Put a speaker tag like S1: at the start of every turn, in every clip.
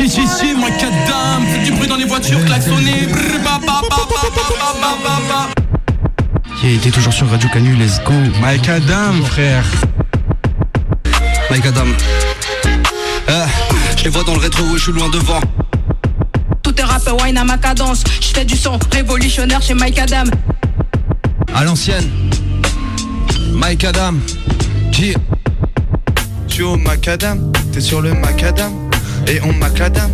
S1: Chi chi chi, macadam, faites du bruit dans les voitures, klaxonnez.
S2: Yeah, t'es toujours sur Radio Canu, let's go.
S3: Mike Adam, frère.
S4: Mike Adam. Eh, je les vois dans le rétro, je suis loin devant.
S5: Tout est rap wine à ma cadence. Je fais du son révolutionnaire chez Mike Adam.
S4: À l'ancienne. Mike Adam. G.
S3: Tu es au macadam, t'es sur le macadam. Et on macadam,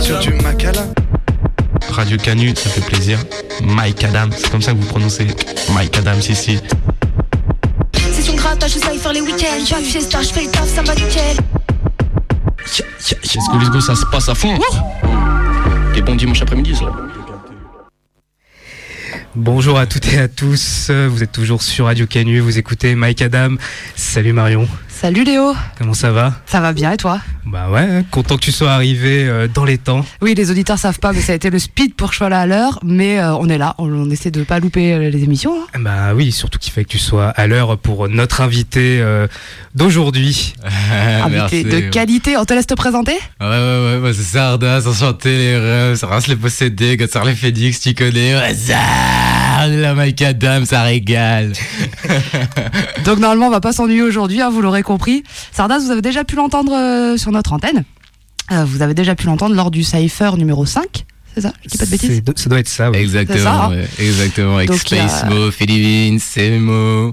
S3: sur du macala.
S2: Radio Canu, ça fait plaisir. Mike Adam, c'est comme ça que vous prononcez Mike Adam, ici.
S6: C'est son grattage, je sais faire les week-ends. J'ai je fais le taf, ça va nickel.
S2: Let's go, let's go, ça se passe à fond.
S1: Et bon dimanche après-midi, ça.
S7: Bonjour à toutes et à tous, vous êtes toujours sur Radio Canu, vous écoutez Mike Adam. Salut Marion,
S8: Salut Léo,
S7: comment ça va?
S8: Ça va bien et toi?
S7: Bah ouais, content que tu sois arrivé euh, dans les temps.
S8: Oui, les auditeurs savent pas, mais ça a été le speed pour que je sois là à l'heure, mais euh, on est là, on, on essaie de pas louper euh, les émissions. hein.
S7: Bah oui, surtout qu'il fait que tu sois à l'heure pour notre invité euh, d'aujourd'hui.
S8: Invité de qualité, on te laisse te présenter?
S9: Ouais, ouais, ouais, moi c'est Sardas, enchanté les rêves, ça rase les possédés, Godsar les Fédix, tu connais, la Mike Adam, ça régale.
S8: Donc normalement, on va pas s'ennuyer aujourd'hui, hein, vous l'aurez compris. Sardas, vous avez déjà pu l'entendre euh, sur notre antenne. Euh, vous avez déjà pu l'entendre lors du Cypher numéro 5, c'est ça? Je dis pas de bêtises
S7: Ça doit être ça, oui.
S9: Exactement,
S8: ça, hein.
S9: ouais, exactement, avec
S8: Donc, y a-
S9: Space Mo, Philippines, Semo,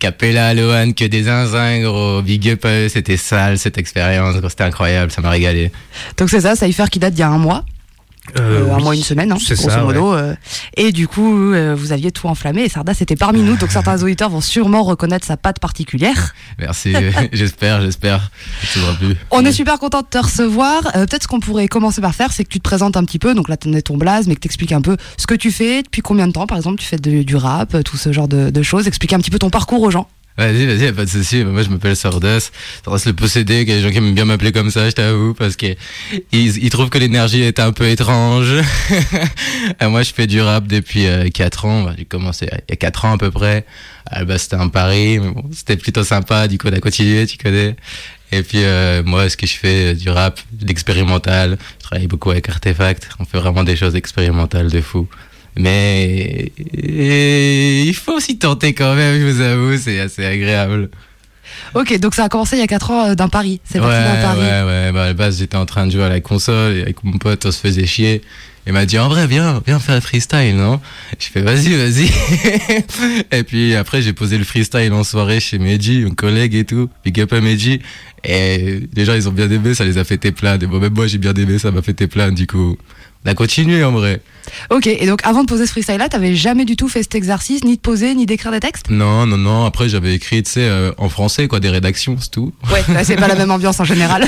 S9: Capella, Lohan, que des zinzins, gros, big up à eux, c'était sale cette expérience, gros, c'était incroyable, ça m'a régalé.
S8: Donc c'est ça, Cypher qui date d'il y a un mois,
S7: Euh,
S8: euh, un
S7: oui.
S8: mois, une semaine, hein, grosso
S7: ça,
S8: modo. euh, et du coup, euh, vous aviez tout enflammé et Sardas était parmi nous, donc certains auditeurs vont sûrement reconnaître sa patte particulière.
S9: Merci, j'espère, j'espère.
S8: On est super content de te recevoir. Euh, Peut-être ce qu'on pourrait commencer par faire, c'est que tu te présentes un petit peu. Donc là, tu ton blaze, mais que tu expliques un peu ce que tu fais, depuis combien de temps, par exemple, tu fais de- du rap, euh, tout ce genre de, de choses. Explique un petit peu ton parcours aux gens.
S9: Vas-y, vas-y, pas de souci. Moi, je m'appelle Sardas. Sardas le possédé, qu'il y a des gens qui aiment bien m'appeler comme ça, je t'avoue, parce que ils, ils trouvent que l'énergie est un peu étrange. Et moi, je fais du rap depuis 4 ans. J'ai commencé il y a 4 ans à peu près. Ah, bah, c'était un pari, mais bon, c'était plutôt sympa. Du coup, on a continué, tu connais. Et puis, euh, moi, ce que je fais, euh, du rap, de l'expérimental. Je travaille beaucoup avec Artefact. On fait vraiment des choses expérimentales de fou. Mais et il faut aussi tenter quand même, je vous avoue, c'est assez agréable.
S8: Ok, donc ça a commencé il y a 4 ans euh, d'un pari. C'est
S9: Ouais,
S8: parti d'un pari.
S9: ouais, ouais. Bah, à la base, j'étais en train de jouer à la console et avec mon pote, on se faisait chier. Il m'a dit, en vrai, viens, viens faire le freestyle, non? Je fais, vas-y, vas-y. et puis après, j'ai posé le freestyle en soirée chez Meiji, un collègue et tout. Big up à Meiji. Et les gens, ils ont bien aimé, ça les a fait tes plein. Et bon, même moi, j'ai bien aimé, ça m'a fait tes plein. Du coup, on a continué, en vrai.
S8: Ok, et donc avant de poser ce freestyle-là, t'avais jamais du tout fait cet exercice, ni de poser, ni d'écrire des textes?
S9: Non, non, non. Après, j'avais écrit, tu sais, euh, en français, quoi, des rédactions, c'est tout.
S8: Ouais, là, c'est pas la même ambiance en général.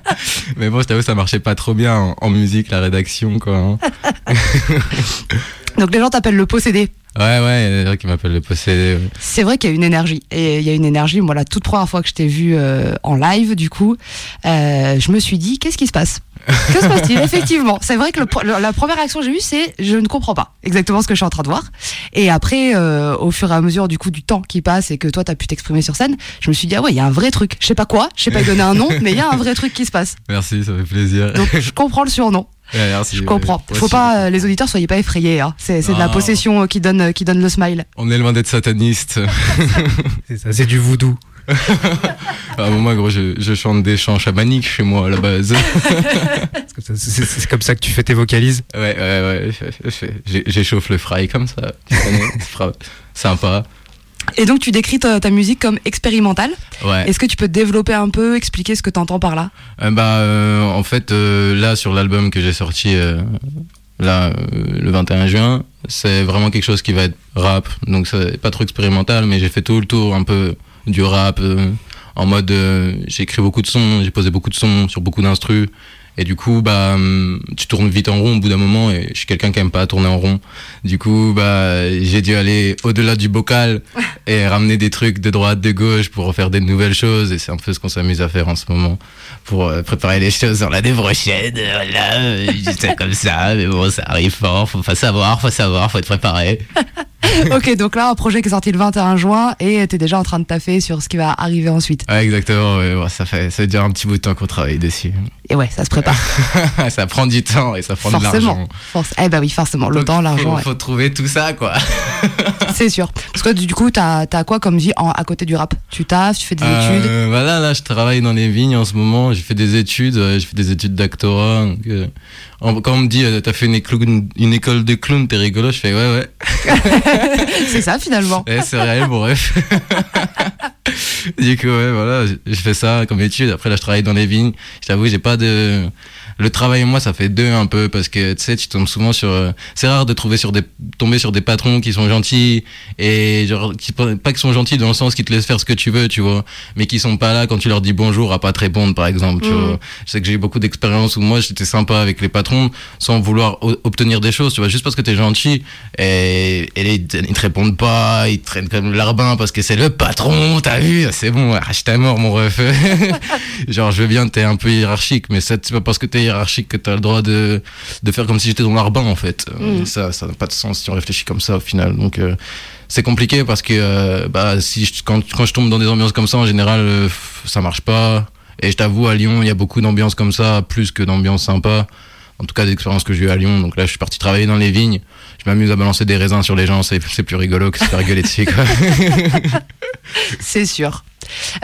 S9: Mais bon, je t'avoue, ça marchait pas trop bien en, en musique, la rédaction, quoi. hein.
S8: donc les gens t'appellent le possédé.
S9: Ouais, ouais, il y a des gens qui m'appellent le possédé. ouais.
S8: C'est vrai qu'il y a une énergie. Et il y a une énergie, moi, la toute première fois que je t'ai vu euh, en live, du coup, euh, je me suis dit, qu'est-ce qui se passe? Que se passe-t-il Effectivement, c'est vrai que le pro- le- la première réaction que j'ai eue, c'est je ne comprends pas exactement ce que je suis en train de voir. Et après, euh, au fur et à mesure du coup du temps qui passe et que toi, tu as pu t'exprimer sur scène, je me suis dit, ah ouais, il y a un vrai truc. Je sais pas quoi, je sais pas donner un nom, mais il y a un vrai truc qui se passe.
S9: Merci, ça fait plaisir.
S8: Donc, je comprends le surnom.
S9: Ouais, merci,
S8: Je comprends. Faut pas, euh, les auditeurs, soyez pas effrayés. Hein. C'est c'est de la possession euh, qui donne, euh, qui donne le smile.
S9: On est loin d'être sataniste.
S7: C'est ça, c'est du voodoo.
S9: ah, moi, gros, je, je chante des chants chamaniques chez moi, à la base.
S7: C'est comme ça- que tu fais tes vocalises.
S9: ouais, ouais, ouais. J'échauffe le fry comme ça. Sympa.
S8: Et donc, tu décris ta, ta musique comme expérimentale.
S9: Ouais.
S8: Est-ce que tu peux développer un peu, expliquer ce que tu entends par là?
S9: Euh, bah, euh, en fait, euh, là, sur l'album que j'ai sorti euh, là, euh, le 21 juin, c'est vraiment quelque chose qui va être rap. Donc, c'est pas trop expérimental, mais j'ai fait tout le tour un peu du rap. euh, en mode, euh, j'ai écrit beaucoup de sons, j'ai posé beaucoup de sons sur beaucoup d'instrus. Et du coup, bah, hum, tu tournes vite en rond au bout d'un moment, et je suis quelqu'un qui aime pas tourner en rond. Du coup, bah, j'ai dû aller au-delà du bocal et ramener des trucs de droite, de gauche pour faire des nouvelles choses. Et c'est un peu ce qu'on s'amuse à faire en ce moment pour euh, préparer les choses sur l'année prochaine. Voilà, euh, ça comme ça, mais bon, ça arrive fort. Faut pas savoir, faut savoir, faut être préparé.
S8: ok, donc là, un projet qui est sorti le 21 juin et t'es déjà en train de taffer sur ce qui va arriver ensuite.
S9: Ouais, exactement. ouais, ça fait, ça fait déjà un petit bout de temps qu'on travaille dessus.
S8: Et ouais, ça se prépare.
S9: ça prend du temps et ça prend de
S8: forcément.
S9: l'argent.
S8: Force- Eh bah oui, forcément. Le
S9: Donc,
S8: temps, l'argent,
S9: Faut,
S8: ouais.
S9: faut trouver tout ça, quoi.
S8: c'est sûr. Parce que du coup, t'as as quoi comme vie en- à côté du rap? Tu taffes, tu fais des études?
S9: Euh, voilà, là, je travaille dans les vignes en ce moment. J'ai fait des études, j'ai fait des études d'actorat. euh, quand on me dit, euh, t'as fait une, école- une école de clown, t'es rigolo, je fais ouais, ouais.
S8: C'est ça finalement.
S9: Ouais, c'est réel, bref. du coup, ouais, voilà, je fais ça comme étude. Après, là, je travaille dans les vignes. Je t'avoue, j'ai pas de. Le travail et moi, ça fait deux un peu parce que tu sais, tu tombes souvent sur. euh, C'est rare de trouver sur des tomber sur des patrons qui sont gentils et genre qui pas qu'ils sont gentils dans le sens qu'ils te laissent faire ce que tu veux, tu vois, mais qui sont pas là quand tu leur dis bonjour à pas te répondre, par exemple. Tu
S8: Mm.
S9: vois. Je sais que j'ai eu beaucoup d'expériences où moi j'étais sympa avec les patrons sans vouloir obtenir des choses, tu vois, juste parce que t'es gentil et, et les- ils te répondent pas, ils te traînent comme larbin parce que c'est le patron, t'as vu, c'est bon, arrache ta mort mon ref. Genre je veux bien, t'es un peu hiérarchique, mais c'est c'est pas parce que t'es hiérarchique que t'as le droit de, de faire comme si j'étais ton larbin en fait.
S8: Mm.
S9: Et Ça, ça n'a pas de sens si on réfléchit comme ça au final. Donc euh, c'est compliqué parce que euh, bah si je- quand, quand je tombe dans des ambiances comme ça en général euh, ça marche pas. Et je t'avoue à Lyon il y a beaucoup d'ambiances comme ça, plus que d'ambiances sympas. En tout cas des expériences que j'ai eues à Lyon. Donc là je suis parti travailler dans les vignes. Je m'amuse à balancer des raisins sur les gens, c'est plus rigolo que de se faire gueuler dessus quoi.
S8: C'est sûr.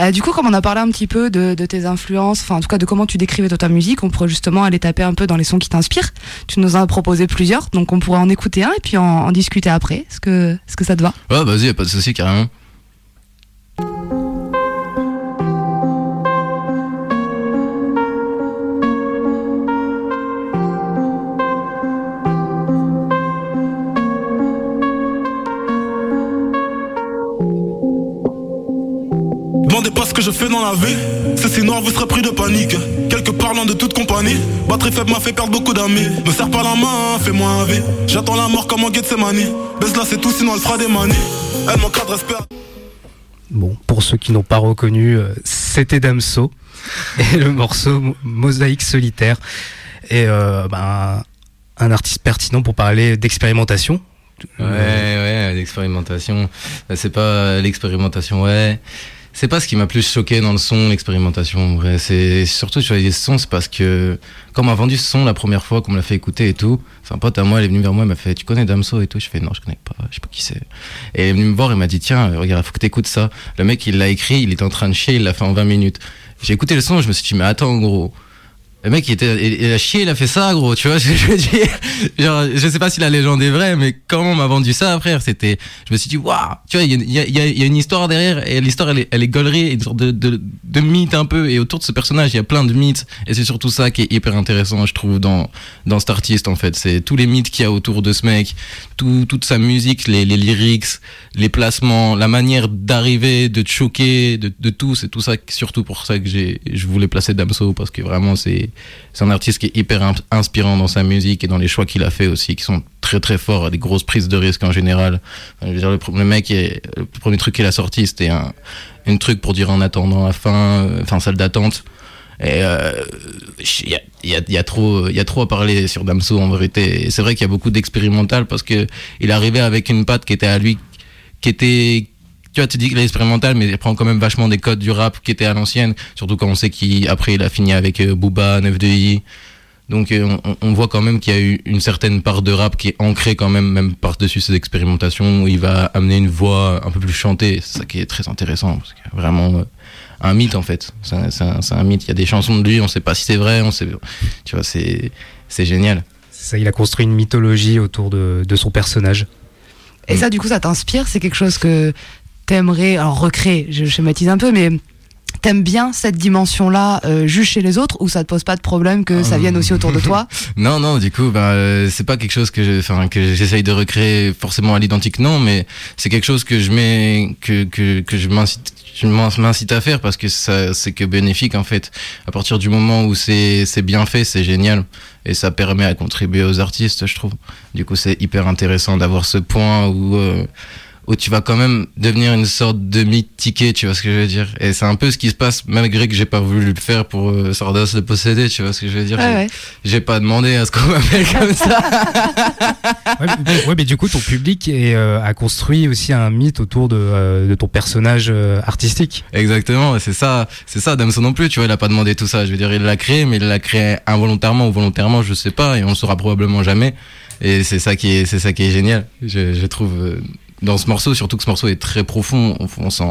S8: Euh, du coup, comme on a parlé un petit peu de, tes influences, enfin en tout cas de comment tu décrivais ta musique, on pourrait justement aller taper un peu dans les sons qui t'inspirent. Tu nous en as proposé plusieurs, donc on pourrait en écouter un et puis en, en discuter après. Est-ce que, est-ce que ça te va?
S9: Ouais vas-y y a pas de souci carrément.
S1: Je fais dans la vie. C'est si noir, vous serez pris de panique. Quelques parlant de toute compagnie. Batterie faible m'a fait perdre beaucoup d'amis. Me serre pas la main, fais-moi un V. J'attends la mort comme en Gethsemane. Baisse là, c'est tout, sinon elle fera des manies. Elle manquera de respect.
S7: Bon, pour ceux qui n'ont pas reconnu, euh, c'était Damso et le morceau Mo- Mosaïque solitaire. Et euh, ben, un artiste pertinent pour parler d'expérimentation.
S9: Ouais, ouais, l'expérimentation. Euh, C'est pas l'expérimentation, ouais. C'est pas ce qui m'a plus choqué dans le son, l'expérimentation. C'est surtout sur les sons, c'est parce que quand on m'a vendu ce son la première fois, qu'on me l'a fait écouter et tout, c'est un pote à moi, il est venu vers moi, il m'a fait, tu connais Damso et tout? Je fais, non, je connais pas, je sais pas qui c'est. Et il est venu me voir, il m'a dit, tiens, regarde, faut que t'écoutes ça. Le mec, il l'a écrit, il était en train de chier, il l'a fait en 20 minutes. J'ai écouté le son, je me suis dit, mais attends, gros. Le mec, il, était, il, a chié, il a fait ça, gros, tu vois je veux dire? Genre, je sais pas si la légende est vraie, mais comment on m'a vendu ça, frère C'était, je me suis dit, waouh, tu vois, il y a, y, a, y a- une histoire derrière, et l'histoire, elle est, elle est gaulerie, une sorte de, de, de mythe un peu, et autour de ce personnage, il y a plein de mythes, et c'est surtout ça qui est hyper intéressant, je trouve, dans, dans cet artiste, en fait. C'est tous les mythes qu'il y a autour de ce mec, tout, toute sa musique, les, les lyrics, les placements, la manière d'arriver, de choquer, de, de tout, c'est tout ça, surtout pour ça que j'ai, je voulais placer Damso, parce que vraiment, c'est, c'est un artiste qui est hyper inspirant dans sa musique et dans les choix qu'il a fait aussi, qui sont très très forts, des grosses prises de risque en général. Je veux dire, le, le mec, est- le premier truc qu'il a sorti, c'était un, truc pour dire en attendant la fin, euh, enfin salle d'attente. Et euh, il y, a, y, a, trop, il y a trop à parler sur Damso en vérité. C'est vrai qu'il y a beaucoup d'expérimental parce que il arrivait avec une patte qui était à lui, qui était tu vois, tu dis qu'il est expérimental, mais il prend quand même vachement des codes du rap qui étaient à l'ancienne, surtout quand on sait qu'après il a fini avec euh, Booba, 9DI. Donc euh, on, on voit quand même qu'il y a eu une certaine part de rap qui est ancrée quand même, même par-dessus ces expérimentations, où il va amener une voix un peu plus chantée. C'est ça qui est très intéressant, parce qu'il y a vraiment euh, un mythe en fait. C'est un, mythe. Il y a des chansons de lui, on sait pas si c'est vrai, on sait, tu vois, c'est c'est génial.
S7: Ça, il a construit une mythologie autour de, de son personnage.
S8: Et ça, du coup, ça t'inspire? C'est quelque chose que t'aimerais, alors recréer, je schématise un peu, mais t'aimes bien cette dimension-là euh, juste chez les autres ou ça te pose pas de problème que ça vienne aussi autour de toi?
S9: Non, non, du coup, ben, euh, c'est pas quelque chose que je, enfin, que j'essaye de recréer forcément à l'identique, non, mais c'est quelque chose que je mets, que, que, que je m'incite, je m'in- m'incite à faire parce que ça, c'est que bénéfique, en fait. À partir du moment où c'est, c'est bien fait, c'est génial. Et ça permet à contribuer aux artistes, je trouve. Du coup, c'est hyper intéressant d'avoir ce point où, euh, où tu vas quand même devenir une sorte de mythiqué, tu vois ce que je veux dire. Et c'est un peu ce qui se passe, malgré que j'ai pas voulu le faire pour euh, Sordas le posséder, tu vois ce que je veux dire. J'ai-
S8: ouais.
S9: J'ai pas demandé à ce qu'on m'appelle comme ça.
S7: Ouais, mais- ouais, mais du coup, ton public est, euh, a construit aussi un mythe autour de, euh, de ton personnage euh, artistique.
S9: Exactement, c'est ça, c'est ça, Damso non plus, tu vois, il a pas demandé tout ça. Je veux dire, il l'a créé, mais il l'a créé involontairement ou volontairement, je sais pas, et on le saura probablement jamais. Et c'est ça qui est, c'est ça qui est génial. Je, je trouve euh, dans ce morceau, surtout que ce morceau est très profond, on, on sent,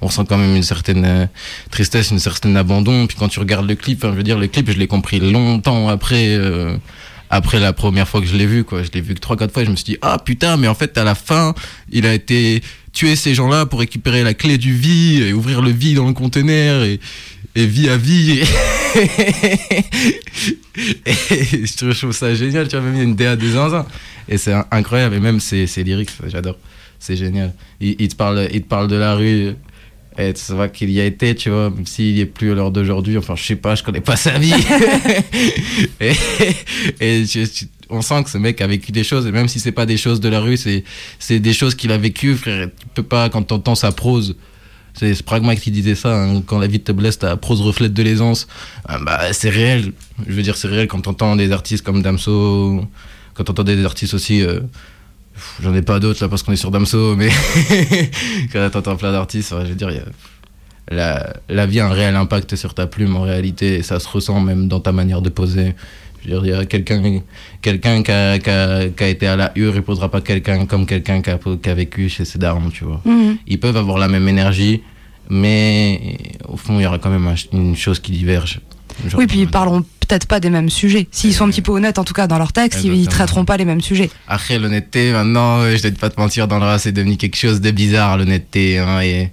S9: on sent quand même une certaine euh, tristesse, une certaine abandon. Puis quand tu regardes le clip, je veux dire, le clip, je l'ai compris longtemps après. euh, après la première fois que je l'ai vu, je l'ai vu que trois, quatre fois, et je me suis dit, ah putain, mais en fait, à la fin, il a été tuer ces gens-là pour récupérer la clé du vie et ouvrir le vie dans le conteneur et, vie à vie. Je trouve ça génial, tu vois, même il y a une DA des zinzins. Et c'est incroyable, et même ses, ses lyrics, j'adore. C'est génial. Il, il te parle, il te parle de la rue. Et tu vois qu'il y a été, tu vois, même s'il est plus à l'heure d'aujourd'hui. Enfin, je sais pas, je connais pas sa vie. et et je- je- on sent que ce mec a vécu des choses, et même si c'est pas des choses de la rue, c'est c'est des choses qu'il a vécues, frère. Tu peux pas, quand t'entends sa prose, c'est Spragma qui disait ça, hein, quand la vie te blesse, ta prose reflète de l'aisance. Ah bah, c'est réel. Je veux dire, c'est réel quand t'entends des artistes comme Damso, quand t'entends des artistes aussi. euh, J'en ai pas d'autres là parce qu'on est sur Damso, mais quand t'entends plein d'artistes, je veux dire, il y a- la, la vie a un réel impact sur ta plume en réalité, et ça se ressent même dans ta manière de poser. Je veux dire, il y a quelqu'un quelqu'un qui a, qui, a, qui a été à la hure, il posera pas quelqu'un comme quelqu'un qui a, qui a vécu chez ses darmes, tu vois.
S8: Mhm.
S9: Ils peuvent avoir la même énergie, mais au fond, il y aura quand même un- une chose qui diverge.
S8: Oui, puis ils parleront peut-être pas des mêmes sujets. S'ils sont un petit peu honnêtes, en tout cas dans leur texte, ils, ils
S9: Exactement.
S8: traiteront pas les mêmes sujets.
S9: Après, l'honnêteté, maintenant, euh, je vais pas te mentir, dans le rap, c'est devenu quelque chose de bizarre, l'honnêteté. Hein, et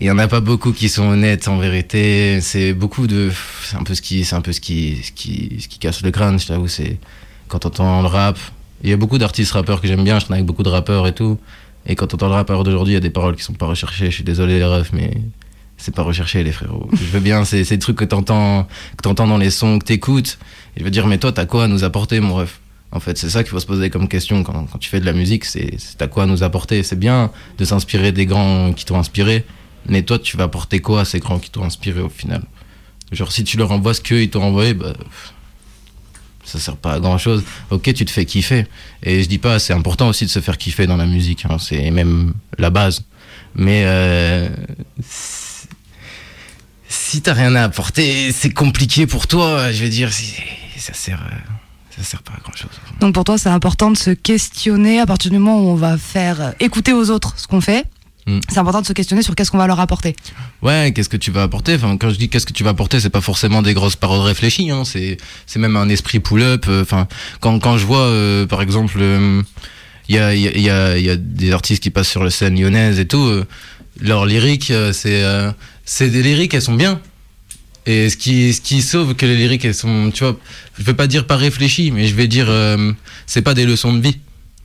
S9: il y en a pas beaucoup qui sont honnêtes, en vérité. C'est beaucoup de. C'est un peu ce qui, c'est un peu ce qui, ce qui, ce qui casse le crâne, je t'avoue. C'est quand t'entends le rap. Il y a beaucoup d'artistes rappeurs que j'aime bien, je traîne avec beaucoup de rappeurs et tout. Et quand t'entends le rappeur d'aujourd'hui, il y a des paroles qui sont pas recherchées. Je suis désolé, les refs, mais c'est pas recherché, les frérots. Je veux bien, c'est des trucs que t'entends, que t'entends dans les sons, que t'écoutes. Et je veux dire, mais toi, t'as quoi à nous apporter, mon ref? En fait, c'est ça qu'il faut se poser comme question quand, quand tu fais de la musique. C'est t'as quoi à nous apporter? C'est bien de s'inspirer des grands qui t'ont inspiré, mais toi, tu vas apporter quoi à ces grands qui t'ont inspiré au final? Genre, si tu leur envoies ce qu'eux ils t'ont envoyé, bah, ça sert pas à grand chose. Ok, tu te fais kiffer. Et je dis pas, c'est important aussi de se faire kiffer dans la musique. hein, c'est même la base. Mais euh, si- t'as rien à apporter, c'est compliqué pour toi. Je veux dire, ça sert, ça sert pas à grand chose.
S8: Donc pour toi, c'est important de se questionner à partir du moment où on va faire euh, écouter aux autres ce qu'on fait.
S9: Mm.
S8: C'est important de se questionner sur qu'est-ce qu'on va leur apporter.
S9: Ouais, qu'est-ce que tu vas apporter? Enfin, quand je dis qu'est-ce que tu vas apporter, c'est pas forcément des grosses paroles réfléchies. Hein. C'est, c'est même un esprit pull-up. euh, Enfin, quand quand je vois, euh, par exemple, euh, il y a il y a il y a, y a des artistes qui passent sur la scène lyonnaise et tout. Leurs lyriques, euh, c'est euh, des lyriques, elles sont bien. Et ce qui ce qui sauve que les lyriques, elles sont, tu vois, je vais pas dire pas réfléchies, mais je vais dire, euh, c'est pas des leçons de vie.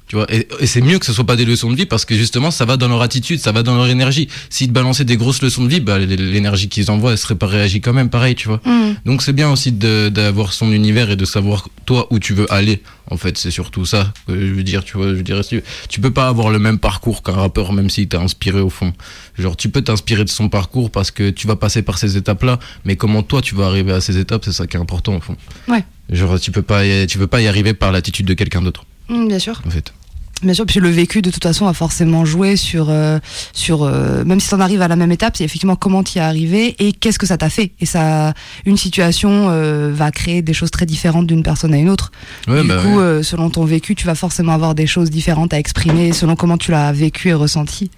S9: Tu vois, et, et c'est mieux que ce soit pas des leçons de vie parce que justement ça va dans leur attitude, ça va dans leur énergie. S'ils te balançaient des grosses leçons de vie, bah, l'énergie qu'ils envoient, elle serait pas réagie quand même pareil, tu vois. Donc c'est bien aussi d'avoir son univers et de savoir toi où tu veux aller. En fait, c'est surtout ça que je veux dire, tu vois. Je dirais, tu, tu peux pas avoir le même parcours qu'un rappeur, même s'il t'a inspiré au fond. Genre, tu peux t'inspirer de son parcours parce que tu vas passer par ces étapes-là, mais comment toi tu vas arriver à ces étapes, c'est ça qui est important au fond.
S8: Ouais.
S9: Genre, tu peux pas, y- tu peux pas y arriver par l'attitude de quelqu'un d'autre,
S8: Mm, bien sûr.
S9: en fait.
S8: Bien sûr, puis le vécu de toute façon a forcément joué sur euh, sur euh, même si t'en arrives à la même étape, c'est effectivement comment t'y es arrivé et qu'est-ce que ça t'a fait. Et ça, une situation euh, va créer des choses très différentes d'une personne à une autre.
S9: Ouais,
S8: du
S9: bah
S8: coup,
S9: ouais.
S8: selon ton vécu, tu vas forcément avoir des choses différentes à exprimer selon comment tu l'as vécu et ressenti.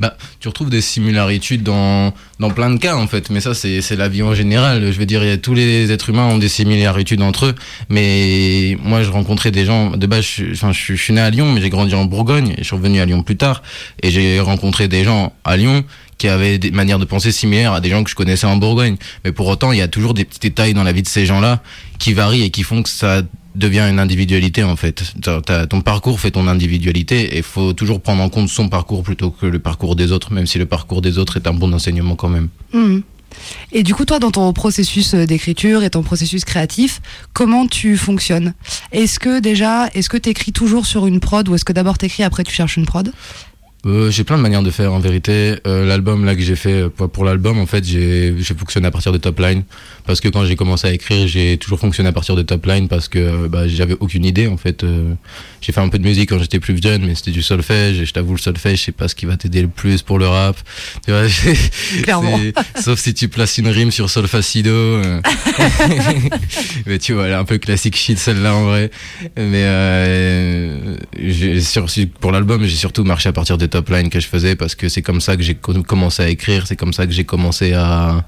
S9: Bah, tu retrouves des similarités dans, dans plein de cas en fait, mais ça c'est la vie en général. Je veux dire, tous les êtres humains ont des similarités entre eux, mais moi je rencontrais des gens. De base, je, enfin, je, je suis né à Lyon, mais j'ai grandi en Bourgogne et je suis revenu à Lyon plus tard, et j'ai rencontré des gens à Lyon qui avaient des manières de penser similaires à des gens que je connaissais en Bourgogne. Mais pour autant, il y a toujours des petits détails dans la vie de ces gens-là qui varient et qui font que ça devient une individualité en fait. Ton parcours fait ton individualité et faut toujours prendre en compte son parcours plutôt que le parcours des autres, même si le parcours des autres est un bon enseignement quand même.
S8: Mhm. Et du coup, toi, dans ton processus euh, d'écriture et ton processus créatif, comment tu fonctionnes? Est-ce que déjà, est-ce que tu écris toujours sur une prod ou est-ce que d'abord t'écris après tu cherches une prod?
S9: Euh, j'ai plein de manières de faire en vérité. Euh, l'album là que j'ai fait euh, pour, l'album, en fait, j'ai j'ai fonctionné à partir de top line parce que quand j'ai commencé à écrire, j'ai toujours fonctionné à partir de top line parce que euh, bah, j'avais aucune idée en fait. Euh, j'ai fait un peu de musique quand j'étais plus jeune, mais c'était du solfège. Et je t'avoue, le solfège, c'est pas ce qui va t'aider le plus pour le rap. Tu vois,
S8: Clairement.
S9: Sauf si tu places une rime sur solfacido. euh. mais tu vois, elle est un peu classique shit celle-là en vrai. Mais euh, j'ai sur, pour l'album, j'ai surtout marché à partir des top lines que je faisais parce que c'est comme ça que j'ai co- commencé à écrire, c'est comme ça que j'ai commencé à,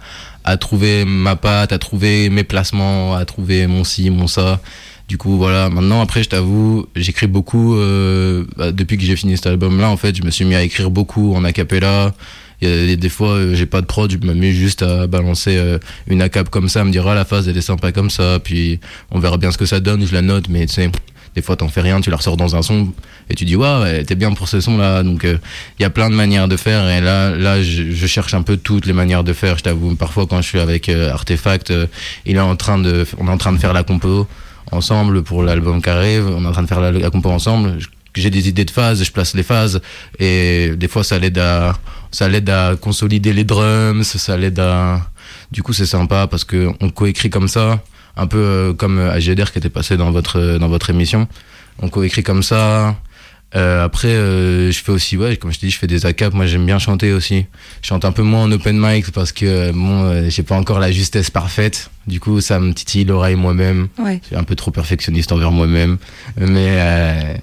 S9: trouver ma patte, à trouver mes placements, à trouver mon ci, mon ça. Du coup, voilà. Maintenant, après, je t'avoue, j'écris beaucoup. euh, bah, depuis que j'ai fini cet album-là, en fait, je me suis mis à écrire beaucoup en acapella. A des, fois, euh, j'ai pas de prod, je me mets juste à balancer euh, une acap comme ça, me dire, ah, la phase, elle est sympa comme ça, puis on verra bien ce que ça donne, je la note, mais tu sais, des fois, t'en fais rien, tu la ressors dans un son, et tu dis, ouais, ouais t'es bien pour ce son-là. Donc, euh, il y a plein de manières de faire, et là, là, je, cherche un peu toutes les manières de faire, je t'avoue. Parfois, quand je suis avec euh, Artefact, euh, il est en train de, on est en train de faire la compo ensemble pour l'album qui arrive, on est en train de faire la, compo ensemble. J'ai des idées de phases, je place les phases, et des fois, ça l'aide à, ça l'aide à consolider les drums, ça l'aide à, du coup, c'est sympa parce que on coécrit comme ça, un peu euh, comme euh, AGDR qui était passé dans votre, dans votre émission. On coécrit comme ça. Euh, après, euh, je fais aussi, ouais, comme je t'ai dit, je fais des acapes. Moi, j'aime bien chanter aussi. Je chante un peu moins en open mic parce que, euh, bon, euh, j'ai pas encore la justesse parfaite. Du coup, ça me titille l'oreille moi-même.
S8: Ouais.
S9: Je suis un peu trop perfectionniste envers moi-même. Mais euh,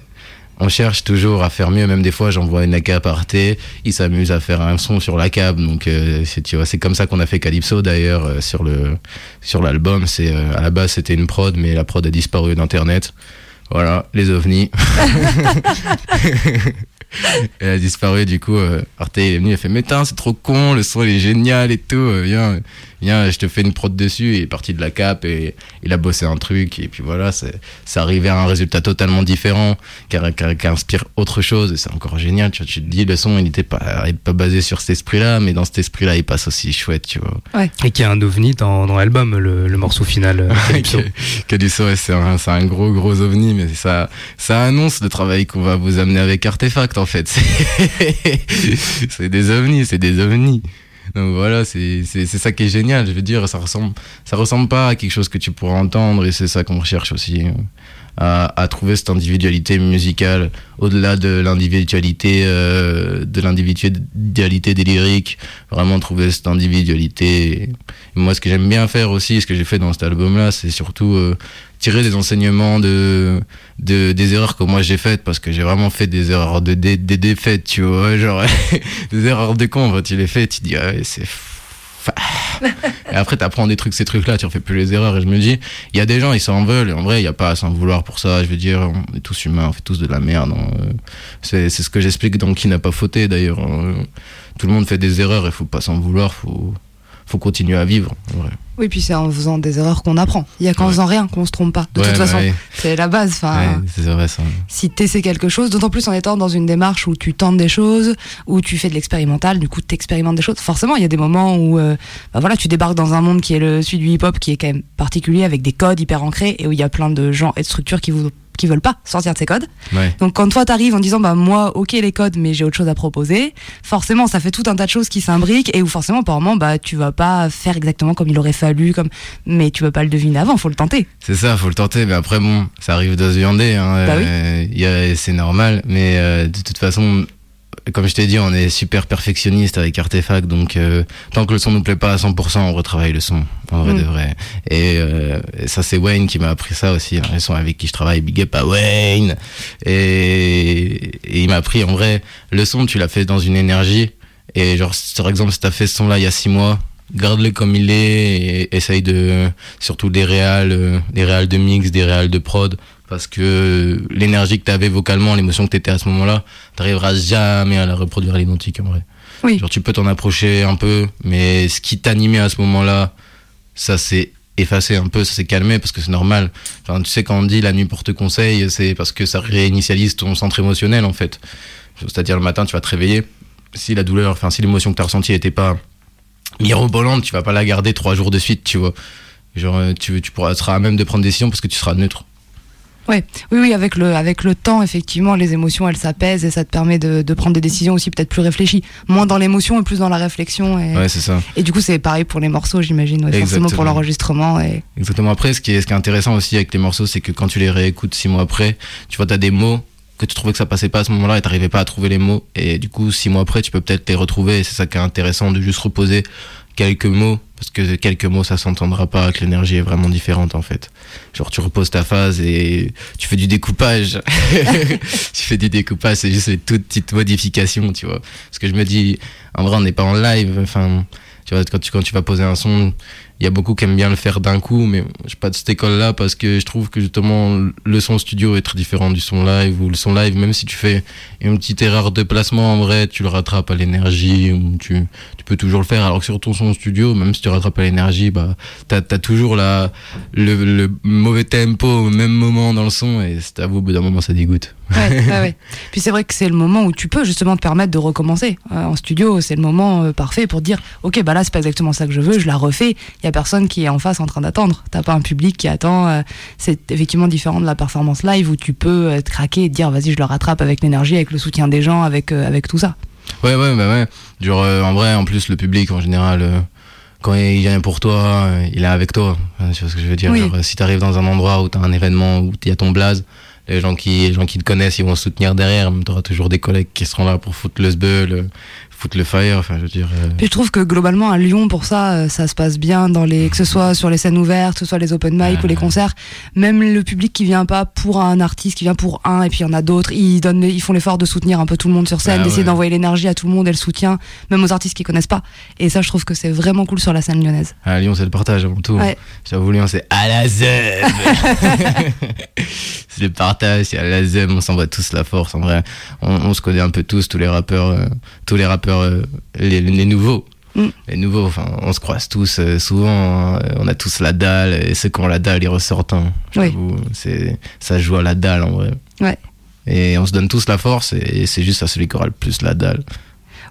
S9: on cherche toujours à faire mieux. Même des fois, j'envoie une ACAP à Arte. Ils s'amusent à faire un son sur l'ACAP. Donc, euh, c'est, tu vois, c'est comme ça qu'on a fait Calypso d'ailleurs euh, sur, le, sur l'album. C'est, euh, à la base, c'était une prod, mais la prod a disparu d'Internet. Voilà, les ovnis. Elle a disparu, du coup, Arte est venu, il a fait, mais tain, c'est trop con, le son il est génial et tout, viens, viens, je te fais une prod dessus, et il est parti de la cap, et il a bossé un truc, et puis voilà, c'est, c'est arrivé à un résultat totalement différent, qui, a- qui a- qui inspire autre chose, et c'est encore génial, tu vois, tu te dis, le son, il n'était pas, basé sur cet esprit-là, mais dans cet esprit-là, il passe aussi chouette, tu vois.
S7: Et qui est un ovni dans, dans l'album, le, le morceau final. euh, Calypso.
S9: Calypso, ouais, c'est un, un gros, gros ovni, mais ça, ça annonce le travail qu'on va vous amener avec Artefact, en fait. C'est des ovnis, c'est des ovnis. Donc voilà, c'est ça qui est génial. Je veux dire, ça ressemble, ça ressemble pas à quelque chose que tu pourras entendre, et c'est ça qu'on recherche aussi. euh, À, à trouver cette individualité musicale au-delà de l'individualité euh, de l'individualité des lyriques vraiment trouver cette individualité moi ce que j'aime bien faire aussi ce que j'ai fait dans cet album là c'est surtout euh, tirer des enseignements de, de des erreurs que moi j'ai faites parce que j'ai vraiment fait des erreurs de des, défaites tu vois genre des erreurs de con quand tu les fais tu dis ah c'est et après t'apprends des trucs ces trucs là tu refais plus les erreurs et je me dis il y a des gens ils s'en veulent et en vrai il y a pas à s'en vouloir pour ça je veux dire on est tous humains on fait tous de la merde. Euh, c'est ce que j'explique dans qui n'a pas fauté d'ailleurs hein. tout le monde fait des erreurs et faut pas s'en vouloir faut faut continuer à vivre.
S8: Oui, puis c'est en faisant des erreurs qu'on apprend. Il y a qu'en
S9: Ouais.
S8: faisant rien qu'on se trompe pas. De
S9: Ouais,
S8: toute
S9: bah
S8: façon,
S9: ouais.
S8: c'est la base. Enfin,
S9: vrai ça
S8: si t'essaies quelque chose, d'autant plus en étant dans une démarche où tu tentes des choses, où tu fais de l'expérimental, du coup t'expérimentes des choses. Forcément, il y a des moments où, euh, bah voilà, tu débarques dans un monde qui est le celui du hip-hop, qui est quand même particulier avec des codes hyper ancrés et où il y a plein de gens et de structures qui vous qui veulent pas sortir de ces codes.
S9: ouais
S8: Donc quand toi t'arrives en disant bah moi ok les codes mais j'ai autre chose à proposer, forcément ça fait tout un tas de choses qui s'imbriquent et où forcément par moment bah tu vas pas faire exactement comme il aurait fallu comme mais tu vas pas le deviner avant, faut le tenter.
S9: C'est ça, faut le tenter, mais après bon, ça arrive de se viander, hein,
S8: Bah
S9: euh, c'est normal, mais euh, de toute façon, comme je t'ai dit, on est super perfectionniste avec Artefact, donc euh, tant que le son nous plaît pas à 100%, on retravaille le son, en vrai
S8: Mm.
S9: de vrai. Et, euh, et ça, c'est Wayne qui m'a appris ça aussi, hein, les sons avec qui je travaille, big up à Wayne. Et, et il m'a appris, en vrai, le son, tu l'as fait dans une énergie, et genre, par exemple, si t'as fait ce son-là il y a six mois, garde-le comme il est et essaye de surtout des réals euh, des réals de mix des réals de prod parce que l'énergie que t'avais vocalement l'émotion que t'étais à ce moment-là t'arriveras jamais à la reproduire à l'identique en vrai
S8: Oui.
S9: genre tu peux t'en approcher un peu mais ce qui t'animait à ce moment-là ça s'est effacé un peu ça s'est calmé parce que c'est normal enfin tu sais quand on dit la nuit porte conseil c'est parce que ça réinitialise ton centre émotionnel en fait c'est-à-dire le matin tu vas te réveiller si la douleur enfin si l'émotion que t'as ressentie était pas mirobolante, tu vas pas la garder trois jours de suite, tu vois. Genre, euh, tu, tu pourras, seras à même de prendre des décisions parce que tu seras neutre.
S8: Ouais, oui, oui, avec le, avec le temps, effectivement, les émotions, elles s'apaisent et ça te permet de, de prendre des décisions aussi peut-être plus réfléchies. Moins dans l'émotion et plus dans la réflexion. Et,
S9: Ouais, c'est ça.
S8: et du coup, c'est pareil pour les morceaux, j'imagine, ouais, forcément pour l'enregistrement. Et...
S9: Exactement. Après, ce qui est, ce qui est intéressant aussi avec les morceaux, c'est que quand tu les réécoutes six mois après, tu vois, t'as des mots que tu trouvais que ça passait pas à ce moment-là et t'arrivais pas à trouver les mots. Et du coup, six mois après, tu peux peut-être les retrouver. Et c'est ça qui est intéressant de juste reposer quelques mots. Parce que quelques mots, ça s'entendra pas, que l'énergie est vraiment différente, en fait. Genre, tu reposes ta phase et tu fais du découpage. tu fais du découpage, c'est juste des toutes petites modifications, tu vois. Parce que je me dis, en vrai, on n'est pas en live. Enfin, tu vois, quand tu, quand tu vas poser un son, il y a beaucoup qui aiment bien le faire d'un coup, mais je pas de cette école-là parce que je trouve que justement le son studio est très différent du son live ou le son live, même si tu fais une petite erreur de placement en vrai, tu le rattrapes à l'énergie ou tu, tu peux toujours le faire. Alors que sur ton son studio, même si tu rattrapes à l'énergie, bah, t'as as toujours la, le, le mauvais tempo au même moment dans le son et c'est à vous, au bout d'un moment, ça dégoûte.
S8: Ouais, ouais. Puis c'est vrai que c'est le moment où tu peux justement te permettre de recommencer. Euh, en studio, c'est le moment euh, parfait pour dire Ok, bah là, c'est pas exactement ça que je veux, je la refais. Il y a personne qui est en face en train d'attendre. T'as pas un public qui attend. euh, c'est effectivement différent de la performance live où tu peux te craquer et te dire Vas-y, je le rattrape avec l'énergie, avec le soutien des gens, avec, avec tout ça.
S9: Ouais, ouais, bah ouais. Genre, euh, en vrai, en plus, le public, en général, euh, quand il vient pour toi, euh, il est avec toi. Tu vois ce que je veux dire?
S8: Oui.
S9: Genre, euh, si t'arrives dans un endroit où t'as un événement, où il y a ton blaze, les gens qui, les gens qui te connaissent, ils vont soutenir derrière. T'auras toujours des collègues qui seront là pour foutre le sbeul, le fire. Enfin, je veux dire. euh,
S8: Puis je trouve que globalement à Lyon pour ça euh, ça se passe bien dans les que ce soit sur les scènes ouvertes, que ce soit les open mic ou les concerts, même le public qui vient pas pour un artiste, qui vient pour un et puis il y en a d'autres, ils donnent ils font l'effort de soutenir un peu tout le monde sur scène,
S9: Ah
S8: d'essayer
S9: ouais.
S8: d'envoyer l'énergie à tout le monde et le soutien même aux artistes qui connaissent pas. Et ça je trouve que c'est vraiment cool sur la scène lyonnaise.
S9: À Lyon, c'est le partage avant tout.
S8: Ouais.
S9: J'avoue, Lyon, c'est à la zeb. c'est le partage, c'est à la zeb. On s'envoie tous la force. En vrai, on, on se connaît un peu tous, tous les rappeurs, euh, tous les rappeurs, euh, les, les nouveaux.
S8: Mm.
S9: Les nouveaux, enfin, on se croise tous euh, souvent. hein. on a tous la dalle. Et ceux qui ont la dalle, ils ressortent. hein.
S8: Oui.
S9: C'est, ça joue à la dalle en vrai.
S8: Ouais.
S9: Et on se donne tous la force. Et c'est juste à celui qui aura le plus la dalle.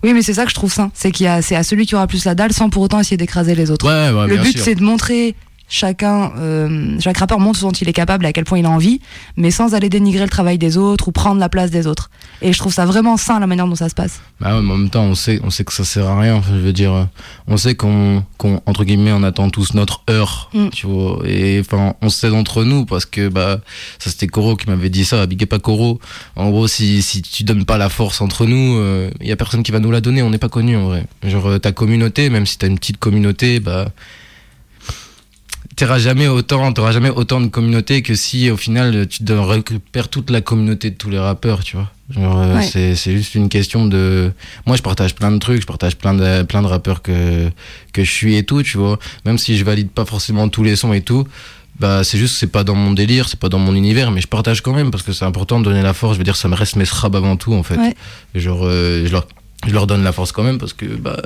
S8: Oui mais c'est ça que je trouve sain, c'est qu'il y a c'est à celui qui aura plus la dalle sans pour autant essayer d'écraser les autres.
S9: Ouais, ouais,
S8: le but c'est de montrer chacun euh, chaque rappeur montre ce dont il est capable et à quel point il a envie mais sans aller dénigrer le travail des autres ou prendre la place des autres et je trouve ça vraiment sain la manière dont ça se passe
S9: Bah ouais, mais en même temps, on sait, on sait que ça sert à rien. Enfin, je veux dire, euh, on sait qu'on, qu'on, entre guillemets, on attend tous notre heure.
S8: Mm.
S9: Tu vois. Et enfin, on sait d'entre nous parce que, bah, ça c'était Koro qui m'avait dit ça. Big à Koro. En gros, si, si tu donnes pas la force entre nous, il y a personne qui va nous la donner. On n'est pas connus, en vrai. Genre, euh, ta communauté, même si t'as une petite communauté, bah, t'auras jamais autant, t'auras jamais autant de communauté que si au final tu te récupères toute la communauté de tous les rappeurs, tu vois. Genre, euh,
S8: Ouais.
S9: c'est, c'est juste une question de. Moi, je partage plein de trucs, je partage plein de, plein de rappeurs que, que je suis et tout, tu vois. Même si je valide pas forcément tous les sons et tout, bah, c'est juste, c'est pas dans mon délire, c'est pas dans mon univers, mais je partage quand même parce que c'est important de donner la force. Je veux dire, ça me reste mes srabs avant tout, en fait.
S8: Ouais.
S9: Genre, euh, je, leur, je leur donne la force quand même parce que, bah,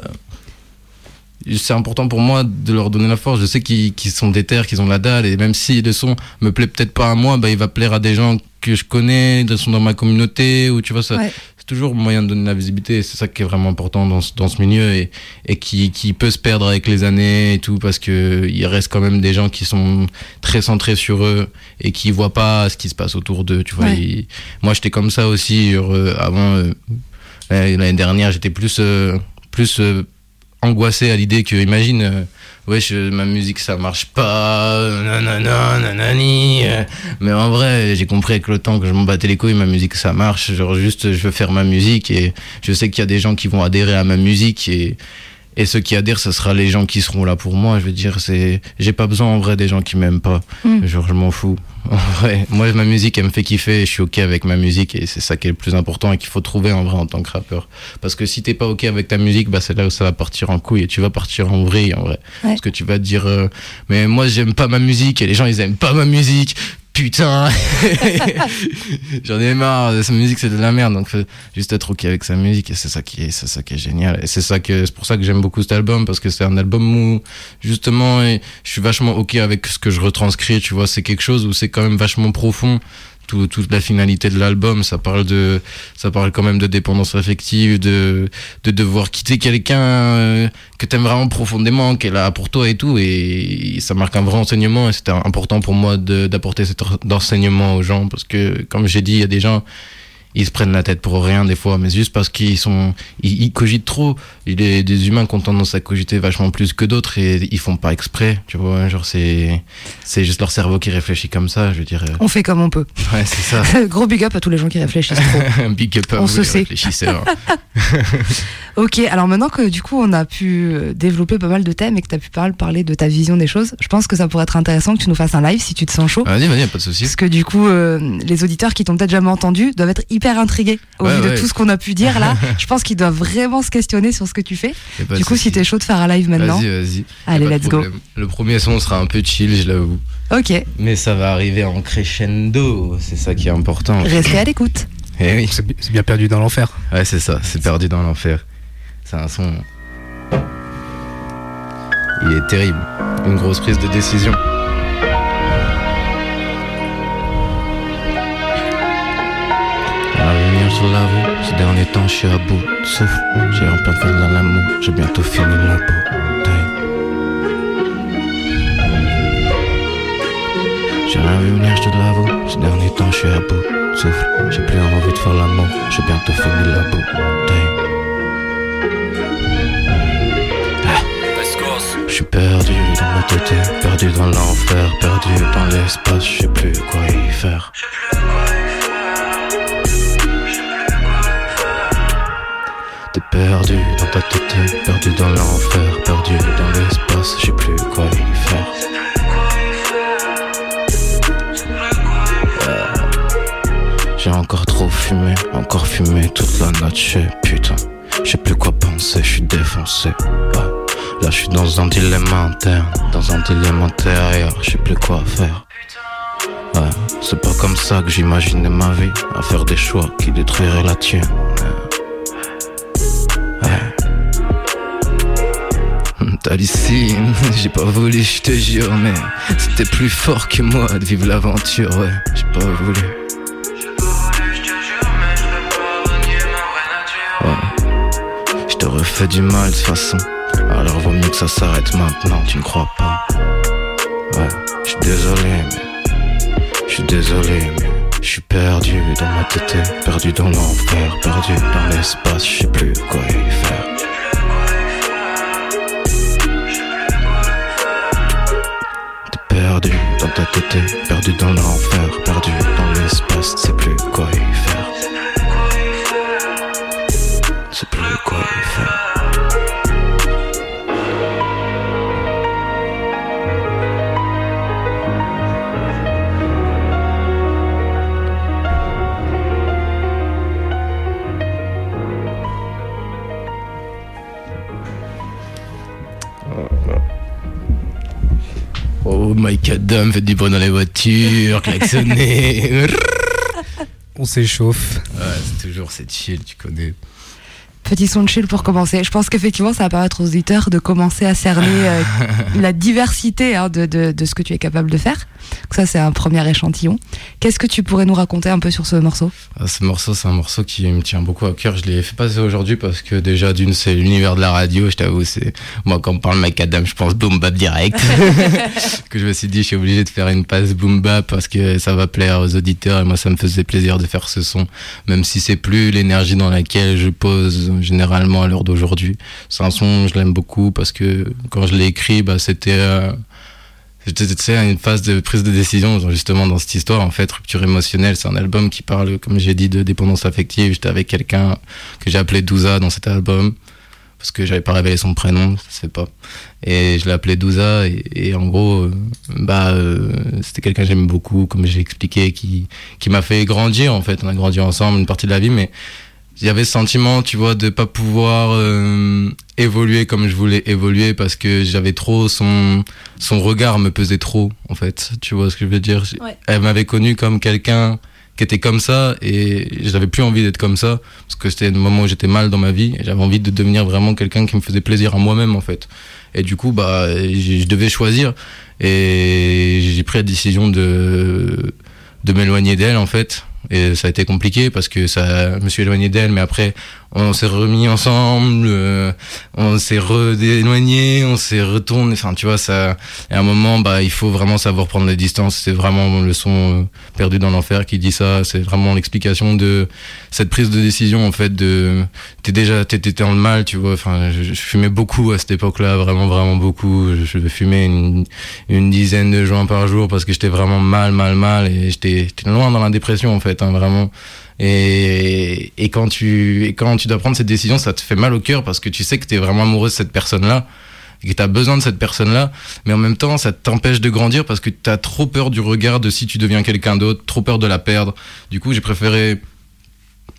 S9: c'est important pour moi de leur donner la force. Je sais qu'ils sont déter, qu'ils ont la dalle, et même si le son me plaît peut-être pas à moi, bah, il va plaire à des gens que je connais, qui sont dans ma communauté, ou tu vois, ça,
S8: Ouais.
S9: c'est toujours moyen de donner la visibilité, c'est ça qui est vraiment important dans ce, dans ce milieu, et, et qui, qui peut se perdre avec les années et tout, parce que il reste quand même des gens qui sont très centrés sur eux, et qui voient pas ce qui se passe autour d'eux, tu vois.
S8: Ouais.
S9: Ils- moi, j'étais comme ça aussi, genre, euh, avant, euh, l'année dernière, j'étais plus, euh, plus, angoissé à l'idée que, imagine, euh, ouais, je- ma musique ça marche pas, euh, nanana, nanani. euh. Mais en vrai, j'ai compris avec le temps que je m'en battais les couilles, ma musique ça marche. Genre, juste, je veux faire ma musique et je sais qu'il y a des gens qui vont adhérer à ma musique et. Et ceux qui adhèrent, ce sera les gens qui seront là pour moi. Je veux dire, c'est, j'ai pas besoin en vrai des gens qui m'aiment pas.
S8: Mm.
S9: Genre, je m'en fous. En vrai, moi, ma musique, elle me fait kiffer. et Je suis ok avec ma musique et c'est ça qui est le plus important et qu'il faut trouver en vrai en tant que rappeur. Parce que si t'es pas ok avec ta musique, bah c'est là où ça va partir en couille et tu vas partir en vrille en vrai.
S8: Ouais.
S9: Parce que tu vas te dire, euh, mais moi j'aime pas ma musique et les gens ils aiment pas ma musique. Putain, j'en ai marre. Sa musique c'est de la merde. Donc faut juste être ok avec sa musique et c'est ça qui est, c'est ça qui est génial. Et c'est ça que c'est pour ça que j'aime beaucoup cet album parce que c'est un album où justement je suis vachement ok avec ce que je retranscris. Tu vois, c'est quelque chose où c'est quand même vachement profond. Tout, toute la finalité de l'album. Ça parle de, ça parle quand même de dépendance affective, de, de devoir quitter quelqu'un euh, que t'aimes vraiment profondément, qui est là pour toi et tout. Et ça marque un vrai enseignement. Et c'était important pour moi d'apporter cet enseignement aux gens parce que, comme j'ai dit, il y a des gens ils se prennent la tête pour rien des fois, mais juste parce qu'ils sont, ils cogitent trop. Il y a des humains qui ont tendance à cogiter vachement plus que d'autres et ils font pas exprès, tu vois. Genre c'est, c'est juste leur cerveau qui réfléchit comme ça, je veux dire.
S8: On fait comme on peut.
S9: Ouais, c'est ça.
S8: Gros big up à tous les gens qui réfléchissent trop.
S9: Big up à
S8: On
S9: vous,
S8: se
S9: les
S8: sait.
S9: réfléchisseurs.
S8: Ok, alors maintenant que du coup on a pu euh, développer pas mal de thèmes et que tu as pu parler, parler de ta vision des choses, je pense que ça pourrait être intéressant que tu nous fasses un live si tu te sens chaud.
S9: Vas-y, vas-y, pas de souci.
S8: Parce que du coup, euh, les auditeurs qui t'ont peut-être jamais entendu doivent être hyper intrigués au
S9: Ouais,
S8: vu de tout ce qu'on a pu dire là. je pense qu'ils doivent vraiment se questionner sur ce que tu fais. Du coup, si t'es chaud de faire un live maintenant,
S9: Vas-y, vas-y.
S8: Allez, let's go.
S9: Le premier son sera un peu chill, je l'avoue.
S8: Ok,
S9: Mais ça va arriver en crescendo, c'est ça qui est important.
S8: restez à l'écoute.
S9: Eh oui.
S7: C'est bi- c'est bien perdu dans l'enfer.
S9: Ouais, c'est ça, c'est perdu dans l'enfer. C'est un son. Il est terrible. Une grosse prise de décision. À venir sur la route, ces derniers temps je suis à bout de souffle. J'ai en plein de faire l'amour, j'ai bientôt fini la bouteille. J'ai rien vu venir, je te l'avoue. Ces derniers temps je suis à bout de souffle. J'ai plus envie de faire l'amour, j'ai bientôt fini la bouteille. Je suis perdu dans ma tête, perdu dans l'enfer, perdu dans l'espace, je sais plus quoi y faire. T'es perdu dans ta tête, perdu dans l'enfer, perdu dans l'espace, je sais plus quoi y faire. J'ai encore trop fumé, encore fumé toute la sais putain. Je sais plus quoi penser, je suis défoncé. Là, je suis dans un dilemme interne, dans un dilemme intérieur, je sais plus quoi faire. Ouais, c'est pas comme ça que j'imaginais ma vie, à faire des choix qui détruiraient la tienne. J'ai pas voulu, je te jure, mais c'était plus fort que moi de vivre l'aventure, ouais, j'ai pas voulu. Ouais. Je te refais du mal de toute façon. Alors vaut mieux que ça s'arrête maintenant, tu ne crois pas? Ouais, je suis désolé, mais. Je suis désolé, mais. Je suis perdu dans ma tête, perdu dans l'enfer, perdu dans l'espace, je sais plus quoi y faire. Perdu dans ta tête, perdu dans l'enfer, perdu dans l'espace, c'est plus quoi y faire. Mike Adam fait du bruit dans les voitures, klaxonner. ouais,
S7: On s'échauffe.
S9: c'est toujours c'est chill, tu connais.
S8: Petit son de chill pour commencer. Je pense qu'effectivement, ça va permettre aux auditeurs de commencer à cerner euh, la diversité hein, de, de, de ce que tu es capable de faire. Donc ça, c'est un premier échantillon. Qu'est-ce que tu pourrais nous raconter un peu sur ce morceau?
S9: Ah, ce morceau, c'est un morceau qui me tient beaucoup à cœur. Je l'ai fait passer aujourd'hui parce que déjà, d'une, c'est l'univers de la radio. Je t'avoue, c'est moi quand on parle Mike Adam, je pense boom bap direct. que je me suis dit, je suis obligé de faire une passe boom bap parce que ça va plaire aux auditeurs et moi, ça me faisait plaisir de faire ce son, même si c'est plus l'énergie dans laquelle je pose généralement à l'heure d'aujourd'hui. C'est je l'aime beaucoup parce que quand je l'ai écrit, bah, c'était euh, une phase de prise de décision, justement, dans cette histoire, en fait, Rupture émotionnelle, c'est un album qui parle, comme j'ai dit, de dépendance affective. J'étais avec quelqu'un que j'ai appelé Douza dans cet album, parce que j'avais pas révélé son prénom, je sais pas. Et je l'ai appelé Douza, et, en gros, euh, bah, euh, c'était quelqu'un que j'aime beaucoup, comme j'ai expliqué, qui, qui m'a fait grandir, en fait. On a grandi ensemble une partie de la vie, mais il y avait ce sentiment, tu vois, de pas pouvoir euh, évoluer comme je voulais évoluer parce que j'avais trop son son regard me pesait trop en fait. Tu vois ce que je veux dire?
S8: Ouais.
S9: Elle m'avait connu comme quelqu'un qui était comme ça et j'avais plus envie d'être comme ça parce que c'était le moment où j'étais mal dans ma vie et j'avais envie de devenir vraiment quelqu'un qui me faisait plaisir à moi-même en fait. Et du coup bah je je devais choisir et j'ai pris la décision de de m'éloigner d'elle en fait. Et ça a été compliqué parce que ça, je me suis éloigné d'elle, mais après, on s'est remis ensemble, euh, on s'est redéloigné, on s'est retourné. Enfin, tu vois, ça. À un moment, bah, il faut vraiment savoir prendre les distances. C'est vraiment le son euh, perdu dans l'enfer qui dit ça. C'est vraiment l'explication de cette prise de décision en fait. De, t'es déjà, t'étais dans le mal, tu vois. Enfin, je, fumais beaucoup à cette époque-là, vraiment, vraiment beaucoup. Je, je fumais une, une dizaine de joints par jour parce que j'étais vraiment mal, mal, mal et j'étais loin dans la dépression en fait, hein, vraiment. Et, et quand tu quand tu dois prendre cette décision, ça te fait mal au cœur parce que tu sais que tu es vraiment amoureux de cette personne-là et que tu as besoin de cette personne-là, mais en même temps, ça t'empêche de grandir parce que tu as trop peur du regard de si tu deviens quelqu'un d'autre, trop peur de la perdre. Du coup, j'ai préféré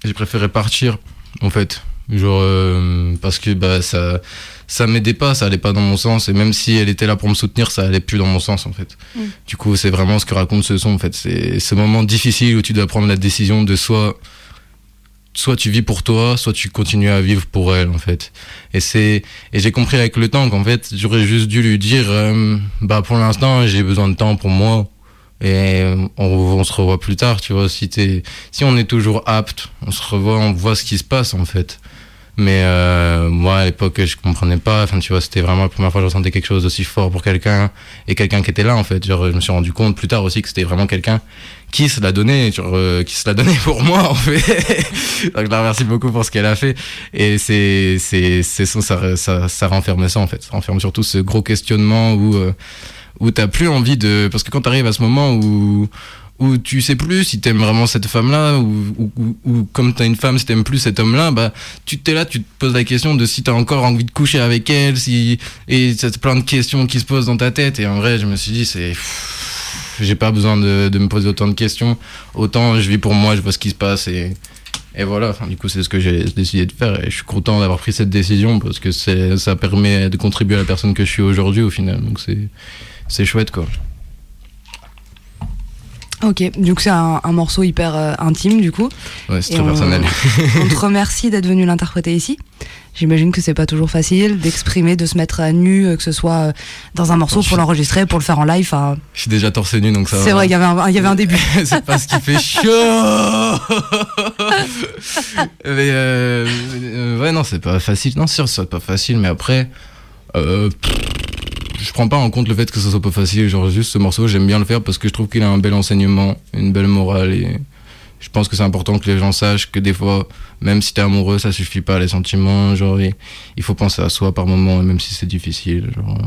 S9: j'ai préféré partir en fait, genre euh, parce que bah ça ça m'aidait pas, ça allait pas dans mon sens et même si elle était là pour me soutenir, ça allait plus dans mon sens en fait.
S10: Mm.
S9: Du coup, c'est vraiment ce que raconte ce son en fait, c'est ce moment difficile où tu dois prendre la décision de soit soit tu vis pour toi, soit tu continues à vivre pour elle en fait. Et c'est et j'ai compris avec le temps qu'en fait, j'aurais juste dû lui dire euh, bah pour l'instant, j'ai besoin de temps pour moi et on, on se revoit plus tard, tu vois, si t'es si on est toujours apte, on se revoit, on voit ce qui se passe en fait. Mais euh, moi, à l'époque, je comprenais pas. Enfin, tu vois, c'était vraiment la première fois que je ressentais quelque chose d'aussi fort pour quelqu'un et quelqu'un qui était là, en fait. Genre, je me suis rendu compte plus tard aussi que c'était vraiment quelqu'un qui se l'a donné, genre, euh, qui se l'a donné pour moi, en fait. Donc, je la remercie beaucoup pour ce qu'elle a fait. Et c'est, c'est, c'est ça, ça, ça, renferme ça, en fait. Ça renferme surtout ce gros questionnement où, euh, où t'as plus envie de, parce que quand t'arrives à ce moment où, où tu sais plus si t'aimes vraiment cette femme-là ou, ou, ou, ou comme t'as une femme, si t'aimes plus cet homme-là, bah tu t'es là, tu te poses la question de si t'as encore envie de coucher avec elle, si et c'est plein de questions qui se posent dans ta tête. Et en vrai, je me suis dit c'est j'ai pas besoin de, de me poser autant de questions. Autant je vis pour moi, je vois ce qui se passe et et voilà. Enfin, du coup, c'est ce que j'ai décidé de faire et je suis content d'avoir pris cette décision parce que ça permet de contribuer à la personne que je suis aujourd'hui au final. Donc c'est c'est chouette quoi.
S8: Ok, du coup c'est un, un morceau hyper euh, intime du coup.
S9: Ouais, c'est très
S8: on-
S9: personnel.
S8: on te remercie d'être venu l'interpréter ici. J'imagine que c'est pas toujours facile d'exprimer, de se mettre à nu, euh, que ce soit euh, dans un morceau pour l'enregistrer, pour le faire en live. Enfin,
S9: Je suis déjà torse nu donc ça.
S8: c'est vrai, il y avait un, il y avait un début.
S9: c'est parce qu'il fait chaud. mais euh, euh, ouais non c'est pas facile. Non sûr c'est pas facile mais après euh, pff, je prends pas en compte le fait que ce soit pas facile. Genre juste ce morceau j'aime bien le faire parce que je trouve qu'il a un bel enseignement, une belle morale et je pense que c'est important que les gens sachent que des fois même si t'es amoureux ça suffit pas les sentiments genre il, faut penser à soi par moment même si c'est difficile genre.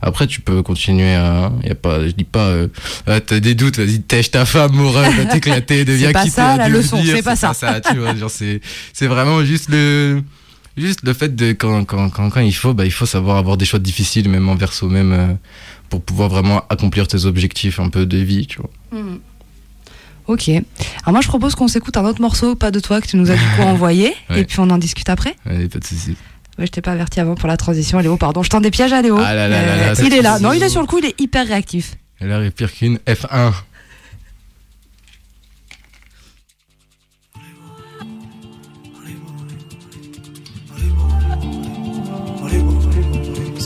S9: Après, tu peux continuer à. Y a pas, je dis pas, euh, ah, t'as des doutes, vas-y, tèche ta femme, Morin, va t'éclater, deviens
S8: pas
S9: qui
S8: ça,
S9: t'es à
S8: la leçon, c'est pas ça.
S9: tu vois, genre, c'est, c'est vraiment juste le, juste le fait de, quand, quand, quand, quand il faut, bah, il faut savoir avoir des choix difficiles, même envers soi-même, euh, pour pouvoir vraiment accomplir tes objectifs un peu de vie, tu vois.
S8: Hmm. Ok. Alors moi je propose qu'on s'écoute un autre morceau, pas de toi, que tu nous as du coup envoyé,
S9: Ouais.
S8: et puis on en discute après.
S9: Allez, pas de soucis.
S8: Ouais, je t'ai pas averti avant pour la transition, Léo, pardon. Je tends des pièges à Léo.
S9: Ah là là là là,
S8: il est là. Non, il est sur le coup, il est hyper réactif.
S9: Elle arrive pire qu'une F1.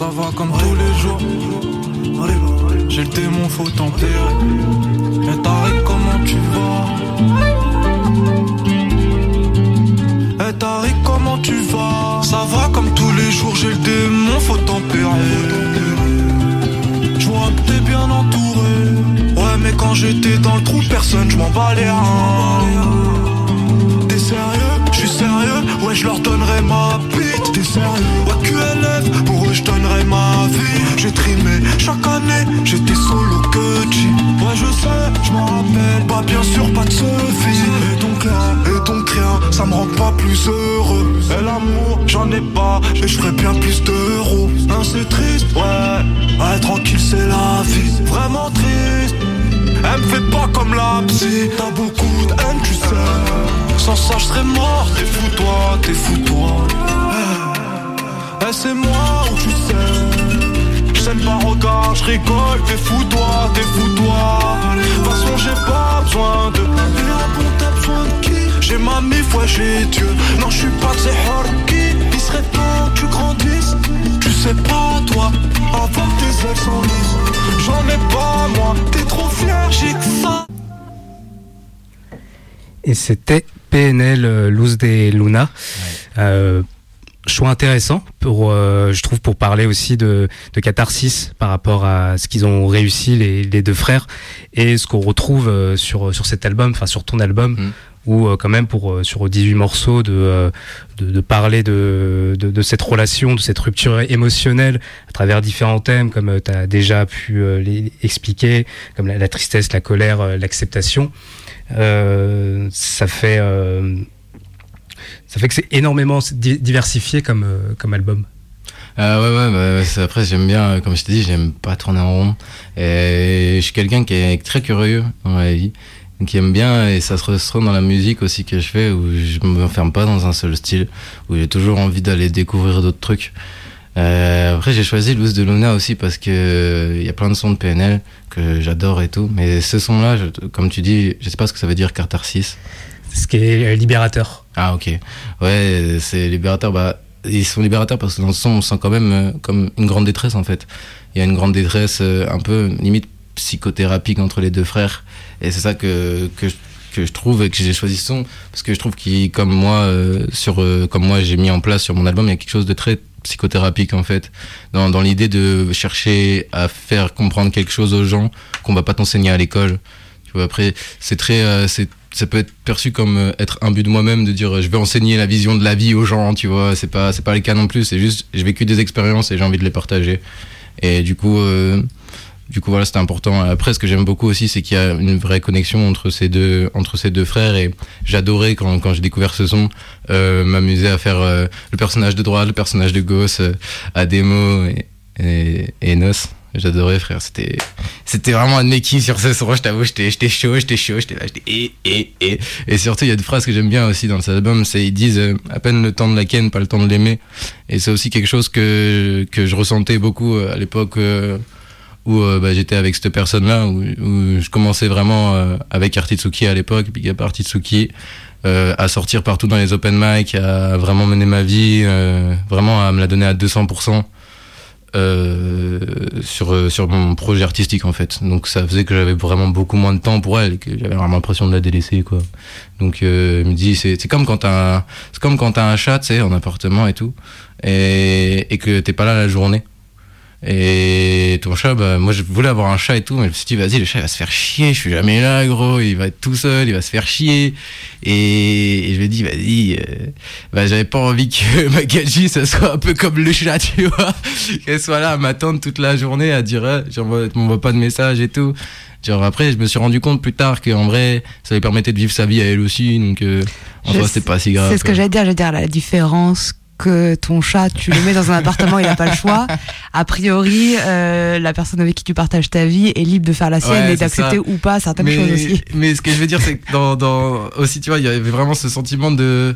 S10: Ça va comme tous les jours. J'ai le démon, faut tempérer. Et Tariq, comment tu vas? Et Tariq, comment tu vas? Ça va comme tous les jours, j'ai le démon, faut tempérer. Je vois que t'es bien entouré. Ouais, mais quand j'étais dans le trou, personne, je m'en les. T'es sérieux? Suis sérieux Ouais je leur donnerai ma bite. T'es sérieux Ouais QLF Pour eux je donnerai ma vie. J'ai trimé chaque année J'étais solo que G. Ouais je sais je m'en rappelle. Pas bien sûr pas de ce vie Et donc là Et donc rien Ça me rend pas plus heureux. Et l'amour j'en ai pas Et je ferais bien plus d'euros. Hein c'est triste Ouais. Ouais tranquille c'est la vie. Vraiment triste. Elle me fait pas comme la psy. T'as beaucoup de Sans ça je serais mort. T'es fou toi, t'es fou toi. Eh, eh, c'est moi ou tu sais. J'aime pas regard, je rigole. T'es fou toi, t'es fou toi. De toute façon j'ai pas besoin de Mais bon t'as qui? J'ai ma mif, ouais j'ai Dieu. Non je suis pas de ces harkis. Il serait temps que tu grandisses. Tu sais pas toi Avant que tes ailes s'enlisent. J'en ai pas moi. T'es trop fier, j'ai que ça.
S7: Et c'était PNL euh, Luz de Luna. Euh, choix intéressant pour, euh, je trouve, pour parler aussi de, de catharsis par rapport à ce qu'ils ont réussi les, les deux frères et ce qu'on retrouve sur sur cet album, enfin sur ton album,
S9: Mm.
S7: où euh, quand même pour sur 18 morceaux de de, de parler de, de de cette relation, de cette rupture émotionnelle à travers différents thèmes, comme tu as déjà pu les expliquer, comme la, la tristesse, la colère, l'acceptation. Euh, ça fait euh, ça fait que c'est énormément di- diversifié comme, euh, comme album.
S9: Ouais, ouais, après j'aime bien, comme je t'ai dit, j'aime pas tourner en rond. Et je suis quelqu'un qui est très curieux dans la vie, qui aime bien, et ça se ressent dans la musique aussi que je fais, où je me m'enferme pas dans un seul style, où j'ai toujours envie d'aller découvrir d'autres trucs. Euh, après j'ai choisi Luz de Luna aussi parce que euh, il y a plein de sons de PNL que j'adore et tout, mais ce son-là, comme tu dis, je sais pas ce que ça veut dire catharsis.
S7: Ce qui est euh, libérateur.
S9: Ah ok. Ouais, c'est libérateur. Bah, ils sont libérateurs parce que dans le son, on sent quand même euh, comme une grande détresse en fait. Il y a une grande détresse un peu limite psychothérapique entre les deux frères. Et c'est ça que, que, je, que je trouve et que j'ai choisi ce son parce que je trouve qu'il, comme moi, euh, sur, euh, comme moi j'ai mis en place sur mon album, il y a quelque chose de très psychothérapique en fait dans, dans l'idée de chercher à faire comprendre quelque chose aux gens qu'on va pas t'enseigner à l'école. Tu vois après c'est très euh, c'est ça peut être perçu comme euh, être un but de moi-même de dire je vais enseigner la vision de la vie aux gens tu vois. C'est pas c'est pas le cas non plus. C'est juste j'ai vécu des expériences et j'ai envie de les partager. Et du coup euh, du coup voilà c'était important. Après ce que j'aime beaucoup aussi c'est qu'il y a une vraie connexion entre ces deux entre ces deux frères. Et j'adorais quand, quand j'ai découvert ce son euh, m'amuser à faire euh, le personnage de droite le personnage de gauche euh, à démo et, et, et Nos. J'adorais frère. C'était c'était vraiment un kiffs sur ce son je t'avoue. J'étais j'étais chaud j'étais chaud j'étais là j'étais et et et et surtout il y a des phrases que j'aime bien aussi dans cet album. C'est ils disent euh, à peine le temps de la ken pas le temps de l'aimer. Et c'est aussi quelque chose que que je ressentais beaucoup euh, à l'époque euh, où euh, bah, j'étais avec cette personne-là, où, où je commençais vraiment euh, avec Artitsuki à l'époque, Big Up Artitsuki, euh, à sortir partout dans les open mic, à vraiment mener ma vie, euh, vraiment à me la donner à 200% euh, sur, sur mon projet artistique en fait. Donc ça faisait que j'avais vraiment beaucoup moins de temps pour elle que j'avais vraiment l'impression de la délaisser quoi. Donc il me dit c'est comme quand t'as un- comme quand t'as un chat tu sais en appartement et tout et, et que t'es pas là la journée. Et ton chat, bah, moi je voulais avoir un chat et tout, mais je me suis dit, vas-y, le chat il va se faire chier, je suis jamais là, gros, il va être tout seul, il va se faire chier. Et, et je lui ai dit, vas-y, euh, bah, j'avais pas envie que ma gadget, ça soit un peu comme le chat, tu vois, qu'elle soit là à m'attendre toute la journée, à dire, ah, j'envoie, m'envoie pas de message et tout. Genre après, je me suis rendu compte plus tard qu'en vrai, ça lui permettait de vivre sa vie à elle aussi, donc euh, en soi, c'était pas si grave.
S8: C'est ce que j'allais dire, j'allais dire la différence que ton chat, tu le mets dans un appartement, il n'a pas le choix. A priori, euh, la personne avec qui tu partages ta vie est libre de faire la sienne
S9: Ouais,
S8: et d'accepter ou pas certaines
S9: mais,
S8: choses aussi.
S9: Mais ce que je veux dire, c'est que dans, dans, aussi, tu vois, il y avait vraiment ce sentiment de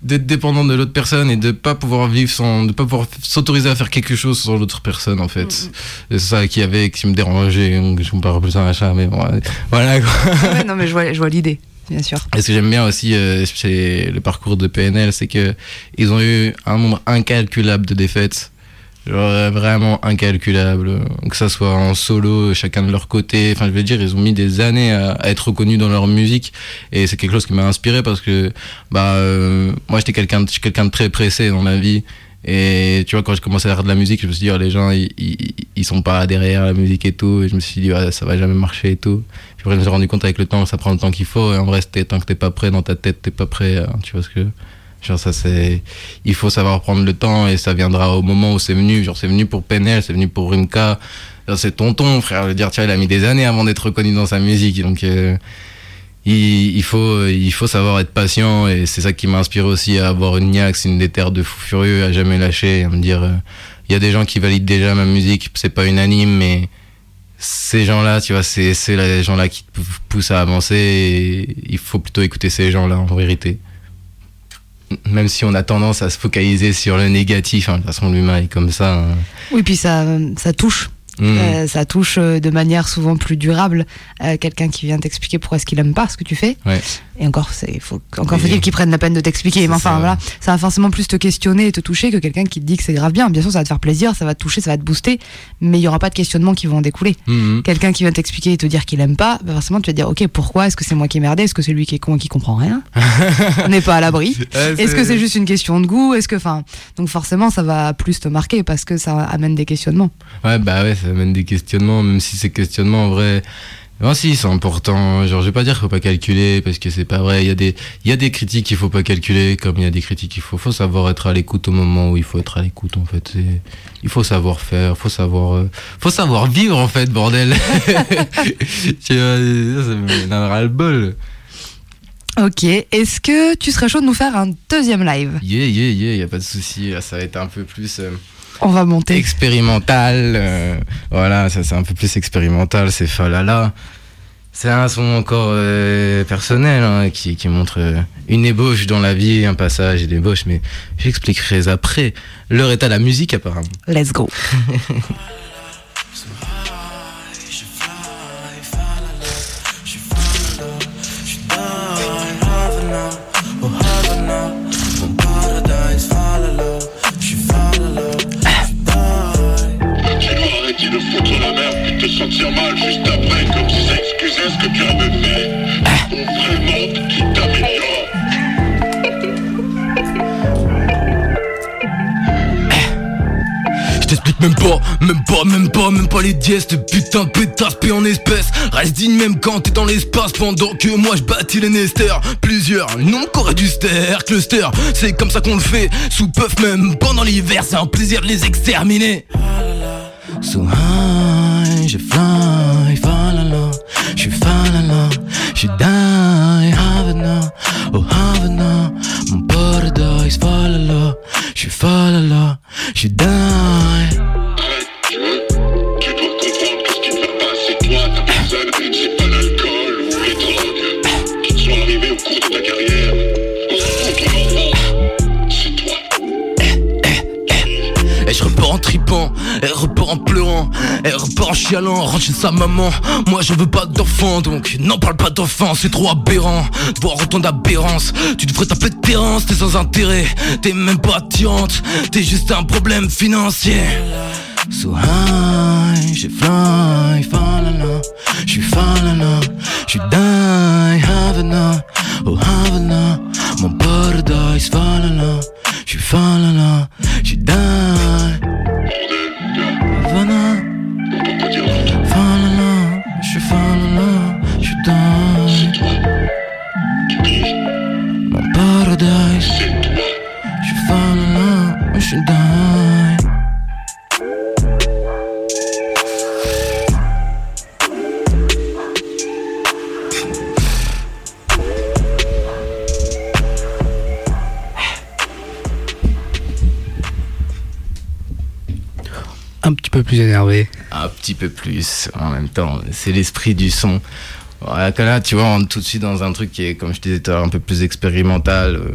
S9: d'être dépendant de l'autre personne et de pas pouvoir vivre sans de pas pouvoir s'autoriser à faire quelque chose sans l'autre personne en fait c'est ça qui avait qui me dérangeait je compare plus à un chat mais bon, voilà quoi.
S8: Ouais, non, mais je vois, je vois l'idée, bien sûr.
S9: Et ce que j'aime bien aussi euh, chez le parcours de PNL, c'est que ils ont eu un nombre incalculable de défaites. Genre euh, vraiment incalculable. Que ça soit en solo, chacun de leur côté. Enfin, je veux dire, ils ont mis des années à, être reconnus dans leur musique. Et c'est quelque chose qui m'a inspiré parce que, bah, euh, moi, j'étais quelqu'un de, quelqu'un de très pressé dans la vie. Et tu vois, quand je commençais à faire de la musique, je me suis dit, oh, les gens, ils, ils, sont pas derrière la musique et tout. Et je me suis dit, ouais, ça va jamais marcher et tout. Puis après, je me suis rendu compte avec le temps ça prend le temps qu'il faut. Et en vrai, tant que t'es pas prêt dans ta tête, t'es pas prêt. hein, tu vois ce que. Genre, ça, c'est. Il faut savoir prendre le temps et ça viendra au moment où c'est venu. Genre, c'est venu pour PNL, c'est venu pour Rimka. C'est tonton, frère. Je veux dire, vois, il a mis des années avant d'être reconnu dans sa musique. Donc, euh, il, faut, il faut savoir être patient et c'est ça qui m'a inspiré aussi à avoir une niaque, une déterre de fou furieux, à jamais lâcher, à me dire, euh, il y a des gens qui valident déjà ma musique, c'est pas unanime, mais ces gens-là, tu vois, c'est c'est les gens-là qui te pou- poussent à avancer et il faut plutôt écouter ces gens-là en vérité. Même si on a tendance à se focaliser sur le négatif, hein, de toute façon l'humain est comme ça. hein.
S8: Oui, puis ça, ça touche.
S9: Mhm.
S8: Euh, ça touche euh, de manière souvent plus durable euh, quelqu'un qui vient t'expliquer pourquoi est-ce qu'il aime pas ce que tu fais.
S9: Ouais.
S8: Et encore, c'est faut encore faut-il qu'il prenne la peine de t'expliquer. Mais enfin
S9: ça.
S8: voilà, ça va forcément plus te questionner et te toucher que quelqu'un qui te dit que c'est grave bien. Bien sûr, ça va te faire plaisir, ça va te toucher, ça va te booster, mais il y aura pas de questionnement qui vont en découler.
S9: Mhm.
S8: Quelqu'un qui vient t'expliquer et te dire qu'il aime pas, bah forcément tu vas te dire ok pourquoi est-ce que c'est moi qui ai merdé, est-ce que c'est lui qui est con et qui comprend rien, on n'est pas à l'abri. Est-ce que c'est juste une question de goût? Est-ce que, enfin, donc forcément, ça va plus te marquer parce que ça amène des questionnements.
S9: Ouais, bah ouais, ça amène des questionnements, même si ces questionnements, en vrai. Non, si, c'est important. Genre, je vais pas dire qu'il faut pas calculer, parce que c'est pas vrai. Il y a des, il y a des critiques qu'il faut pas calculer, comme il y a des critiques qu'il faut, faut savoir être à l'écoute au moment où il faut être à l'écoute, en fait. Il faut savoir faire, faut savoir, euh, faut savoir vivre, en fait, bordel. tu vois, ça me donne ras le bol.
S8: Ok. Est-ce que tu serais chaud de nous faire un deuxième live?
S9: Yeah, yeah, yeah, y a pas de souci. Là, ça va être un peu plus, euh,
S8: On va monter.
S9: expérimental. euh, voilà, ça c'est un peu plus expérimental, c'est falala. C'est un son encore euh, personnel hein, qui, qui montre euh, une ébauche dans la vie, un passage et l'ébauche, mais j'expliquerai après. L'heure est à la musique apparemment.
S8: Let's go.
S11: sentir mal juste après Comme si ce que
S10: Je t'explique même pas, même pas, même pas, même pas les dièses putain pétasse payé en espèces. Reste digne même quand t'es dans l'espace pendant que moi je bâtis les nesters. Plusieurs noms qu'aurait du ster, cluster. C'est comme ça qu'on le fait, sous puff même pendant l'hiver. C'est un plaisir de les exterminer
S9: je fly, falala, je suis falala, je die, Havana, oh Havana, mon paradise, falala, je suis falala, je die.
S10: Pleurant, elle repart en chialant, rentre chez sa maman. Moi je veux pas d'enfant, donc n'en parle pas d'enfant, c'est trop aberrant. De voir autant d'aberrance, tu devrais taper de t'es sans intérêt, t'es même pas attirante, t'es juste un problème financier.
S9: So high, je fly, falala, je suis falala, je die, Havana,
S7: peu plus
S9: en même temps. C'est l'esprit du son. Voilà, que là, tu vois, on rentre tout de suite dans un truc qui est, comme je te disais tout à l'heure, un peu plus expérimental, euh,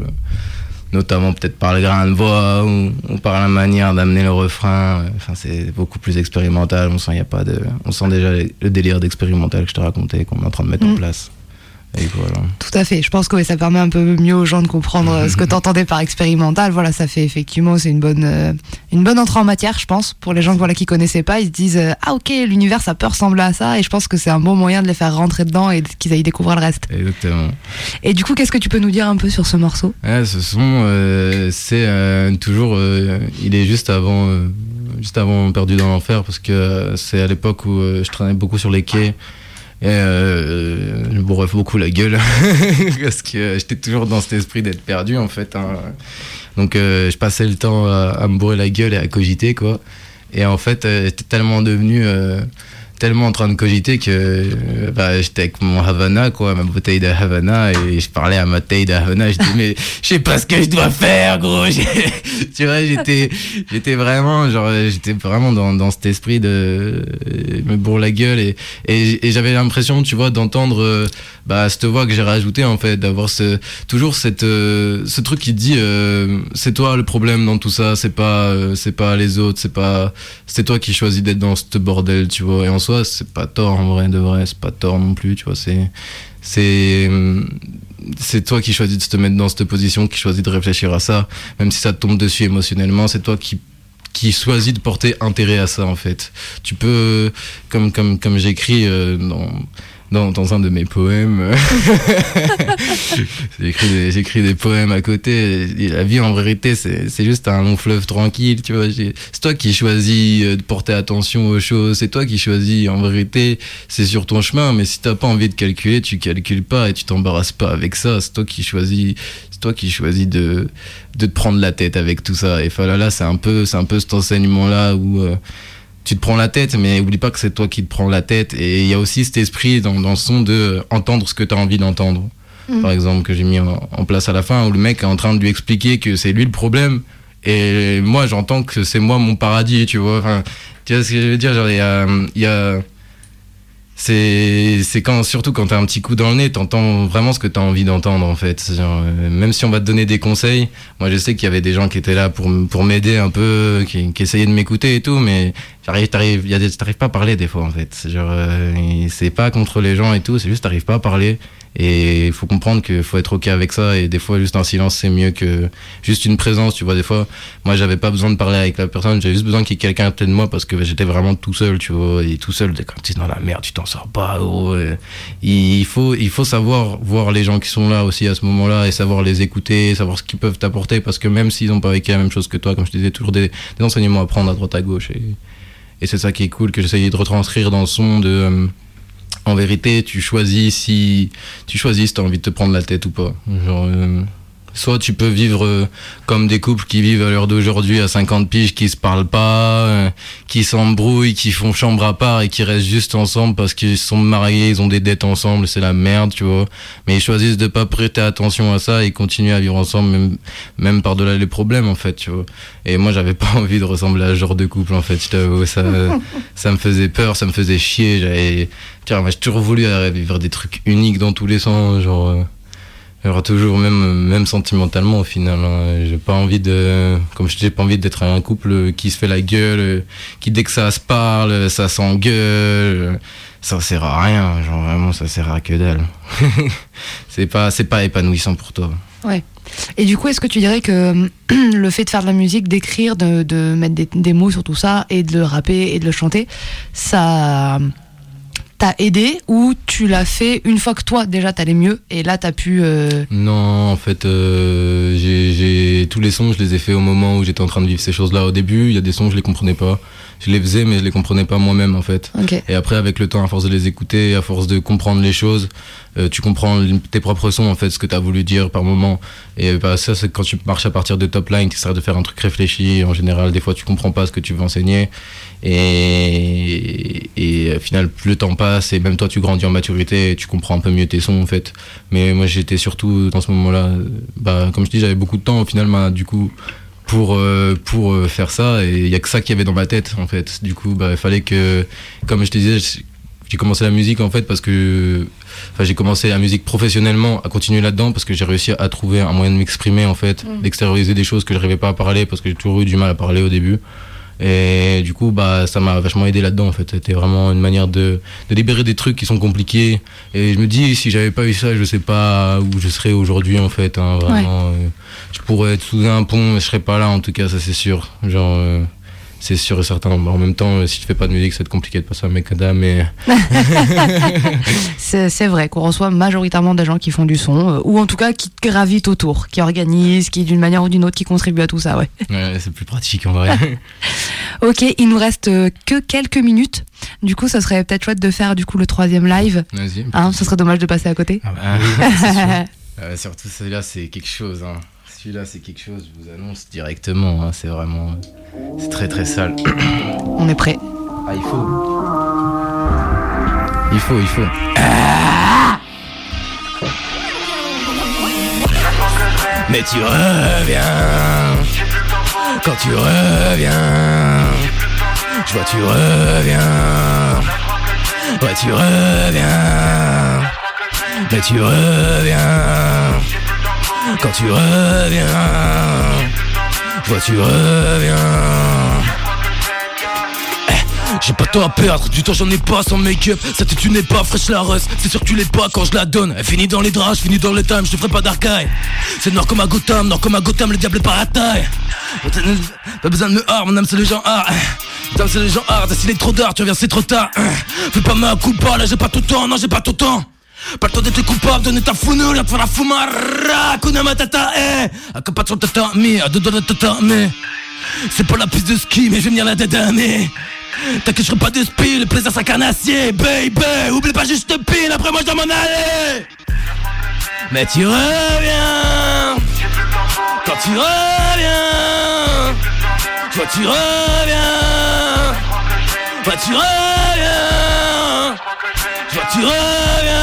S9: notamment peut-être par le grain de voix ou, ou par la manière d'amener le refrain. Enfin, c'est beaucoup plus expérimental. On sent, y a pas de, on sent déjà le délire d'expérimental que je te racontais, qu'on est en train de mettre en
S8: Mm.
S9: place. Et voilà.
S8: Tout à fait. Je pense que ça permet un peu mieux aux gens de comprendre euh, ce que tu entendais par expérimental. Voilà, ça fait effectivement, c'est une bonne, euh, une bonne entrée en matière, je pense. Pour les gens voilà, qui connaissaient pas, ils se disent euh, Ah, ok, l'univers, ça peut ressembler à ça. Et je pense que c'est un bon moyen de les faire rentrer dedans et qu'ils aillent découvrir le reste.
S9: Exactement.
S8: Et du coup, qu'est-ce que tu peux nous dire un peu sur ce morceau?
S9: Ouais, ce son, euh, c'est toujours, il est juste avant, juste avant Perdu dans l'enfer, parce que c'est à l'époque où je traînais beaucoup sur les quais. Euh, je me bourrais beaucoup la gueule parce que j'étais toujours dans cet esprit d'être perdu en fait. hein. Donc euh, je passais le temps à, à me bourrer la gueule et à cogiter quoi. Et en fait, euh, j'étais tellement devenu, euh, tellement en train de cogiter que bah, j'étais avec mon Havana, quoi, ma bouteille de Havana, et je parlais à ma taille de Havana. Je dis, mais je sais pas ce que je dois faire, gros. Tu vois, j'étais, vraiment, genre, vraiment dans, dans cet esprit de me bourre la gueule et, j'avais l'impression, tu vois, d'entendre euh, bah, cette voix que j'ai rajoutée, en fait, d'avoir toujours euh, ce truc qui dit, euh, c'est toi le problème dans tout ça, c'est pas, pas les autres, c'est c'est toi qui choisis d'être dans ce bordel, tu vois. Et en soi, c'est pas tort, en vrai, de vrai, c'est pas tort non plus, tu vois. C'est, c'est, c'est toi qui choisis de te mettre dans cette position, qui choisis de réfléchir à ça, même si ça te tombe dessus émotionnellement, c'est toi qui qui choisit de porter intérêt à ça en fait. Tu peux, comme comme comme j'écris euh, dans, dans dans un de mes poèmes, j'écris des poèmes à côté. Et la vie en vérité c'est juste un long fleuve tranquille, tu vois. C'est toi qui choisis euh, de porter attention aux choses. C'est toi qui choisis en vérité. C'est sur ton chemin, mais si t'as pas envie de calculer, tu calcules pas et tu t'embarrasses pas avec ça. C'est toi qui choisis. C'est toi qui choisis de de te prendre la tête avec tout ça. Et voilà, là, c'est un peu, c'est un peu cet enseignement-là où euh, tu te prends la tête, mais oublie pas que c'est toi qui te prends la tête. Et il y a aussi cet esprit dans, dans le son de euh, entendre ce que tu as envie d'entendre.
S12: Mhm.
S9: Par exemple, que j'ai mis en, en place à la fin, où le mec est en train de lui expliquer que c'est lui le problème. Et moi, j'entends que c'est moi mon paradis, tu vois. Enfin, tu vois ce que je veux dire? Genre, il y a, il y a c'est c'est quand surtout quand t'as un petit coup dans le nez t'entends vraiment ce que t'as envie d'entendre en fait. Genre, euh, même si on va te donner des conseils moi je sais qu'il y avait des gens qui étaient là pour pour m'aider un peu qui, qui essayaient de m'écouter et tout mais j'arrive t'arrives y a t'arrives pas à parler des fois en fait. Genre euh, c'est pas contre les gens et tout c'est juste t'arrives pas à parler et il faut comprendre qu'il faut être ok avec ça. Et des fois juste un silence c'est mieux que juste une présence tu vois. Des fois moi j'avais pas besoin de parler avec la personne. J'avais juste besoin qu'il y ait quelqu'un à côté de moi parce que j'étais vraiment tout seul tu vois. Et tout seul quand tu es dans la merde tu t'en sors pas. Et il faut il faut savoir voir les gens qui sont là aussi à ce moment là et savoir les écouter savoir ce qu'ils peuvent t'apporter parce que même s'ils ont pas vécu la même chose que toi comme je te disais toujours des, des enseignements à prendre à droite à gauche. Et, et c'est ça qui est cool que j'essayais de retranscrire dans le son de euh, en vérité, tu choisis si tu choisis si t'as envie de te prendre la tête ou pas. Genre, euh, soit tu peux vivre euh, comme des couples qui vivent à l'heure d'aujourd'hui à 50 piges, qui se parlent pas, euh, qui s'embrouillent, qui font chambre à part et qui restent juste ensemble parce qu'ils sont mariés, ils ont des dettes ensemble, c'est la merde, tu vois. Mais ils choisissent de pas prêter attention à ça et continuer à vivre ensemble même, même par-delà les problèmes en fait, tu vois. Et moi j'avais pas envie de ressembler à ce genre de couple en fait, je t'avoue, ça, ça me faisait peur, ça me faisait chier, j'avais, tiens, moi j'ai toujours voulu euh, vivre des trucs uniques dans tous les sens, genre, euh, genre toujours même, même sentimentalement au final, hein. j'ai pas envie de, comme je j'ai pas envie d'être un couple qui se fait la gueule, qui dès que ça se parle, ça s'engueule, ça sert à rien, genre vraiment ça sert à que dalle. c'est pas, c'est pas épanouissant pour toi.
S8: Ouais. Et du coup, est-ce que tu dirais que le fait de faire de la musique, d'écrire, de, de mettre des, des mots sur tout ça et de le rapper et de le chanter, ça t'a aidé ou tu l'as fait une fois que toi déjà t'allais mieux et là t'as pu. euh,
S9: Non, en fait, euh, j'ai- j'ai tous les sons, je les ai faits au moment où j'étais en train de vivre ces choses-là. Au début, il y a des sons, je les comprenais pas. Je les faisais, mais je les comprenais pas moi-même, en fait.
S8: Ok.
S9: Et après, avec le temps, à force de les écouter, à force de comprendre les choses, euh, tu comprends tes propres sons, en fait, ce que tu as voulu dire par moment. Et bah, ça, c'est quand tu marches à partir de top line, tu essaies de faire un truc réfléchi. En général, des fois, tu comprends pas ce que tu veux enseigner. Et, et au final, plus le temps passe, et même toi, tu grandis en maturité, et tu comprends un peu mieux tes sons, en fait. Mais moi, j'étais surtout dans ce moment-là, euh, bah, comme je dis, j'avais beaucoup de temps, au final, bah, du coup, pour, euh, pour euh, faire ça, et il y a que ça qu'il y avait dans ma tête, en fait. Du coup, bah, il fallait que, comme je te disais, j'ai commencé la musique en fait parce que enfin j'ai commencé la musique professionnellement à continuer là-dedans parce que j'ai réussi à trouver un moyen de m'exprimer en fait
S12: Mm.
S9: d'extérioriser des choses que je n'arrivais pas à parler parce que j'ai toujours eu du mal à parler au début et du coup bah ça m'a vachement aidé là-dedans en fait. C'était vraiment une manière de, de libérer des trucs qui sont compliqués. Et je me dis si j'avais pas eu ça je sais pas où je serais aujourd'hui en fait hein, vraiment. Euh, je pourrais être sous un pont mais je serais pas là en tout cas ça c'est sûr. Genre euh, c'est sûr et certain. En même temps, si tu fais pas de musique, c'est compliqué de passer un mec à mais
S8: C'est c'est vrai qu'on reçoit majoritairement des gens qui font du son, euh, ou en tout cas qui gravitent autour, qui organisent, qui d'une manière ou d'une autre qui contribuent à tout ça, ouais.
S9: ouais, c'est plus pratique en vrai.
S8: Ok, il nous reste euh, que quelques minutes. Du coup, ça serait peut-être chouette de faire du coup le troisième live.
S9: Vas-y.
S8: Hein, ça serait dommage de passer à côté.
S9: Ah, Euh, surtout celui-là, c'est quelque chose. Hein. Celui-là, c'est quelque chose, je vous annonce directement. hein. C'est vraiment. C'est très très sale.
S8: On est prêt.
S9: Ah, il faut.
S13: Il faut, il faut.
S9: Mais tu reviens Quand tu reviens Je vois tu reviens Ouais tu reviens Mais tu reviens Quand tu reviens vois tu reviens. J'ai pas temps à perdre, du temps j'en ai pas sans make-up. Cette tu n'es pas fraîche la russe, c'est sûr que tu l'es pas quand je la donne. Elle dans les draps, je finis dans le time, je ferai pas d'arcaille. C'est noir comme à Gotham, noir comme à Gotham, le diable est pas à taille. Pas besoin de me hard, mon âme c'est le genre hard. Putain c'est le genre hard, s'il est trop tard, tu reviens c'est trop tard. Fais pas ma coupa, là j'ai pas tout le temps, non j'ai pas tout le temps pas le temps d'être coupable, donner ta founou, là pour la fumara. Kuna matata, eh. Accompagne sur tatami, à deux doigts de tatami C'est pas la piste de ski, mais je vais venir la dédamer T'inquiète, je pas de spill, le plaisir un acier, baby Oublie pas juste pile, après moi je dois m'en aller. Mais tu reviens. Quand tu reviens. Toi tu reviens. Toi tu reviens. Toi tu reviens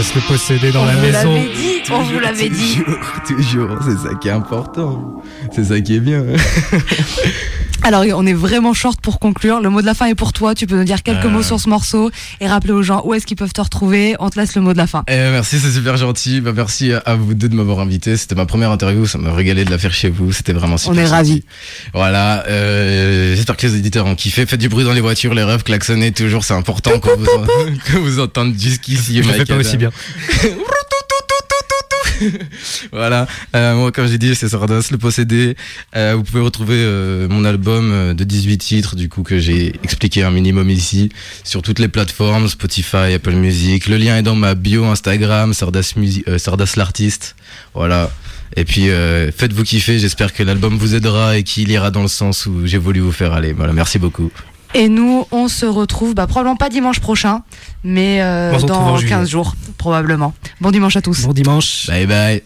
S7: Le dans la
S8: vous
S7: maison.
S8: l'avez dit, on vous l'avait dit.
S13: Toujours, toujours, c'est ça qui est important. C'est ça qui est bien.
S8: Alors, on est vraiment short pour conclure. Le mot de la fin est pour toi. Tu peux nous dire quelques
S13: Euh.
S8: mots sur ce morceau et rappeler aux gens où est-ce qu'ils peuvent te retrouver. On te laisse le mot de la fin.
S13: Eh, merci, c'est super gentil. Bah, merci à vous deux de m'avoir invité. C'était ma première interview. Ça m'a régalé de la faire chez vous. C'était vraiment super.
S8: On est
S13: gentil.
S8: ravis.
S13: Voilà. Euh, J'espère que les éditeurs ont kiffé. Faites du bruit dans les voitures, les rêves, klaxonnez toujours. C'est important qu'on vous, en- que vous entende jusqu'ici.
S7: Je le fais pas aussi bien.
S13: voilà, euh, moi comme j'ai dit c'est Sardas le possédé. Euh, vous pouvez retrouver euh, mon album euh, de 18 titres du coup que j'ai expliqué un minimum ici sur toutes les plateformes Spotify, Apple Music. Le lien est dans ma bio Instagram Sardas Musi- euh, Sardas l'artiste. Voilà. Et puis euh, faites-vous kiffer, j'espère que l'album vous aidera et qu'il ira dans le sens où j'ai voulu vous faire aller. Voilà, merci beaucoup.
S8: Et nous, on se retrouve, bah, probablement pas dimanche prochain, mais euh, dans
S7: juillet.
S8: 15 jours, probablement. Bon dimanche à tous.
S7: Bon dimanche.
S13: Bye bye.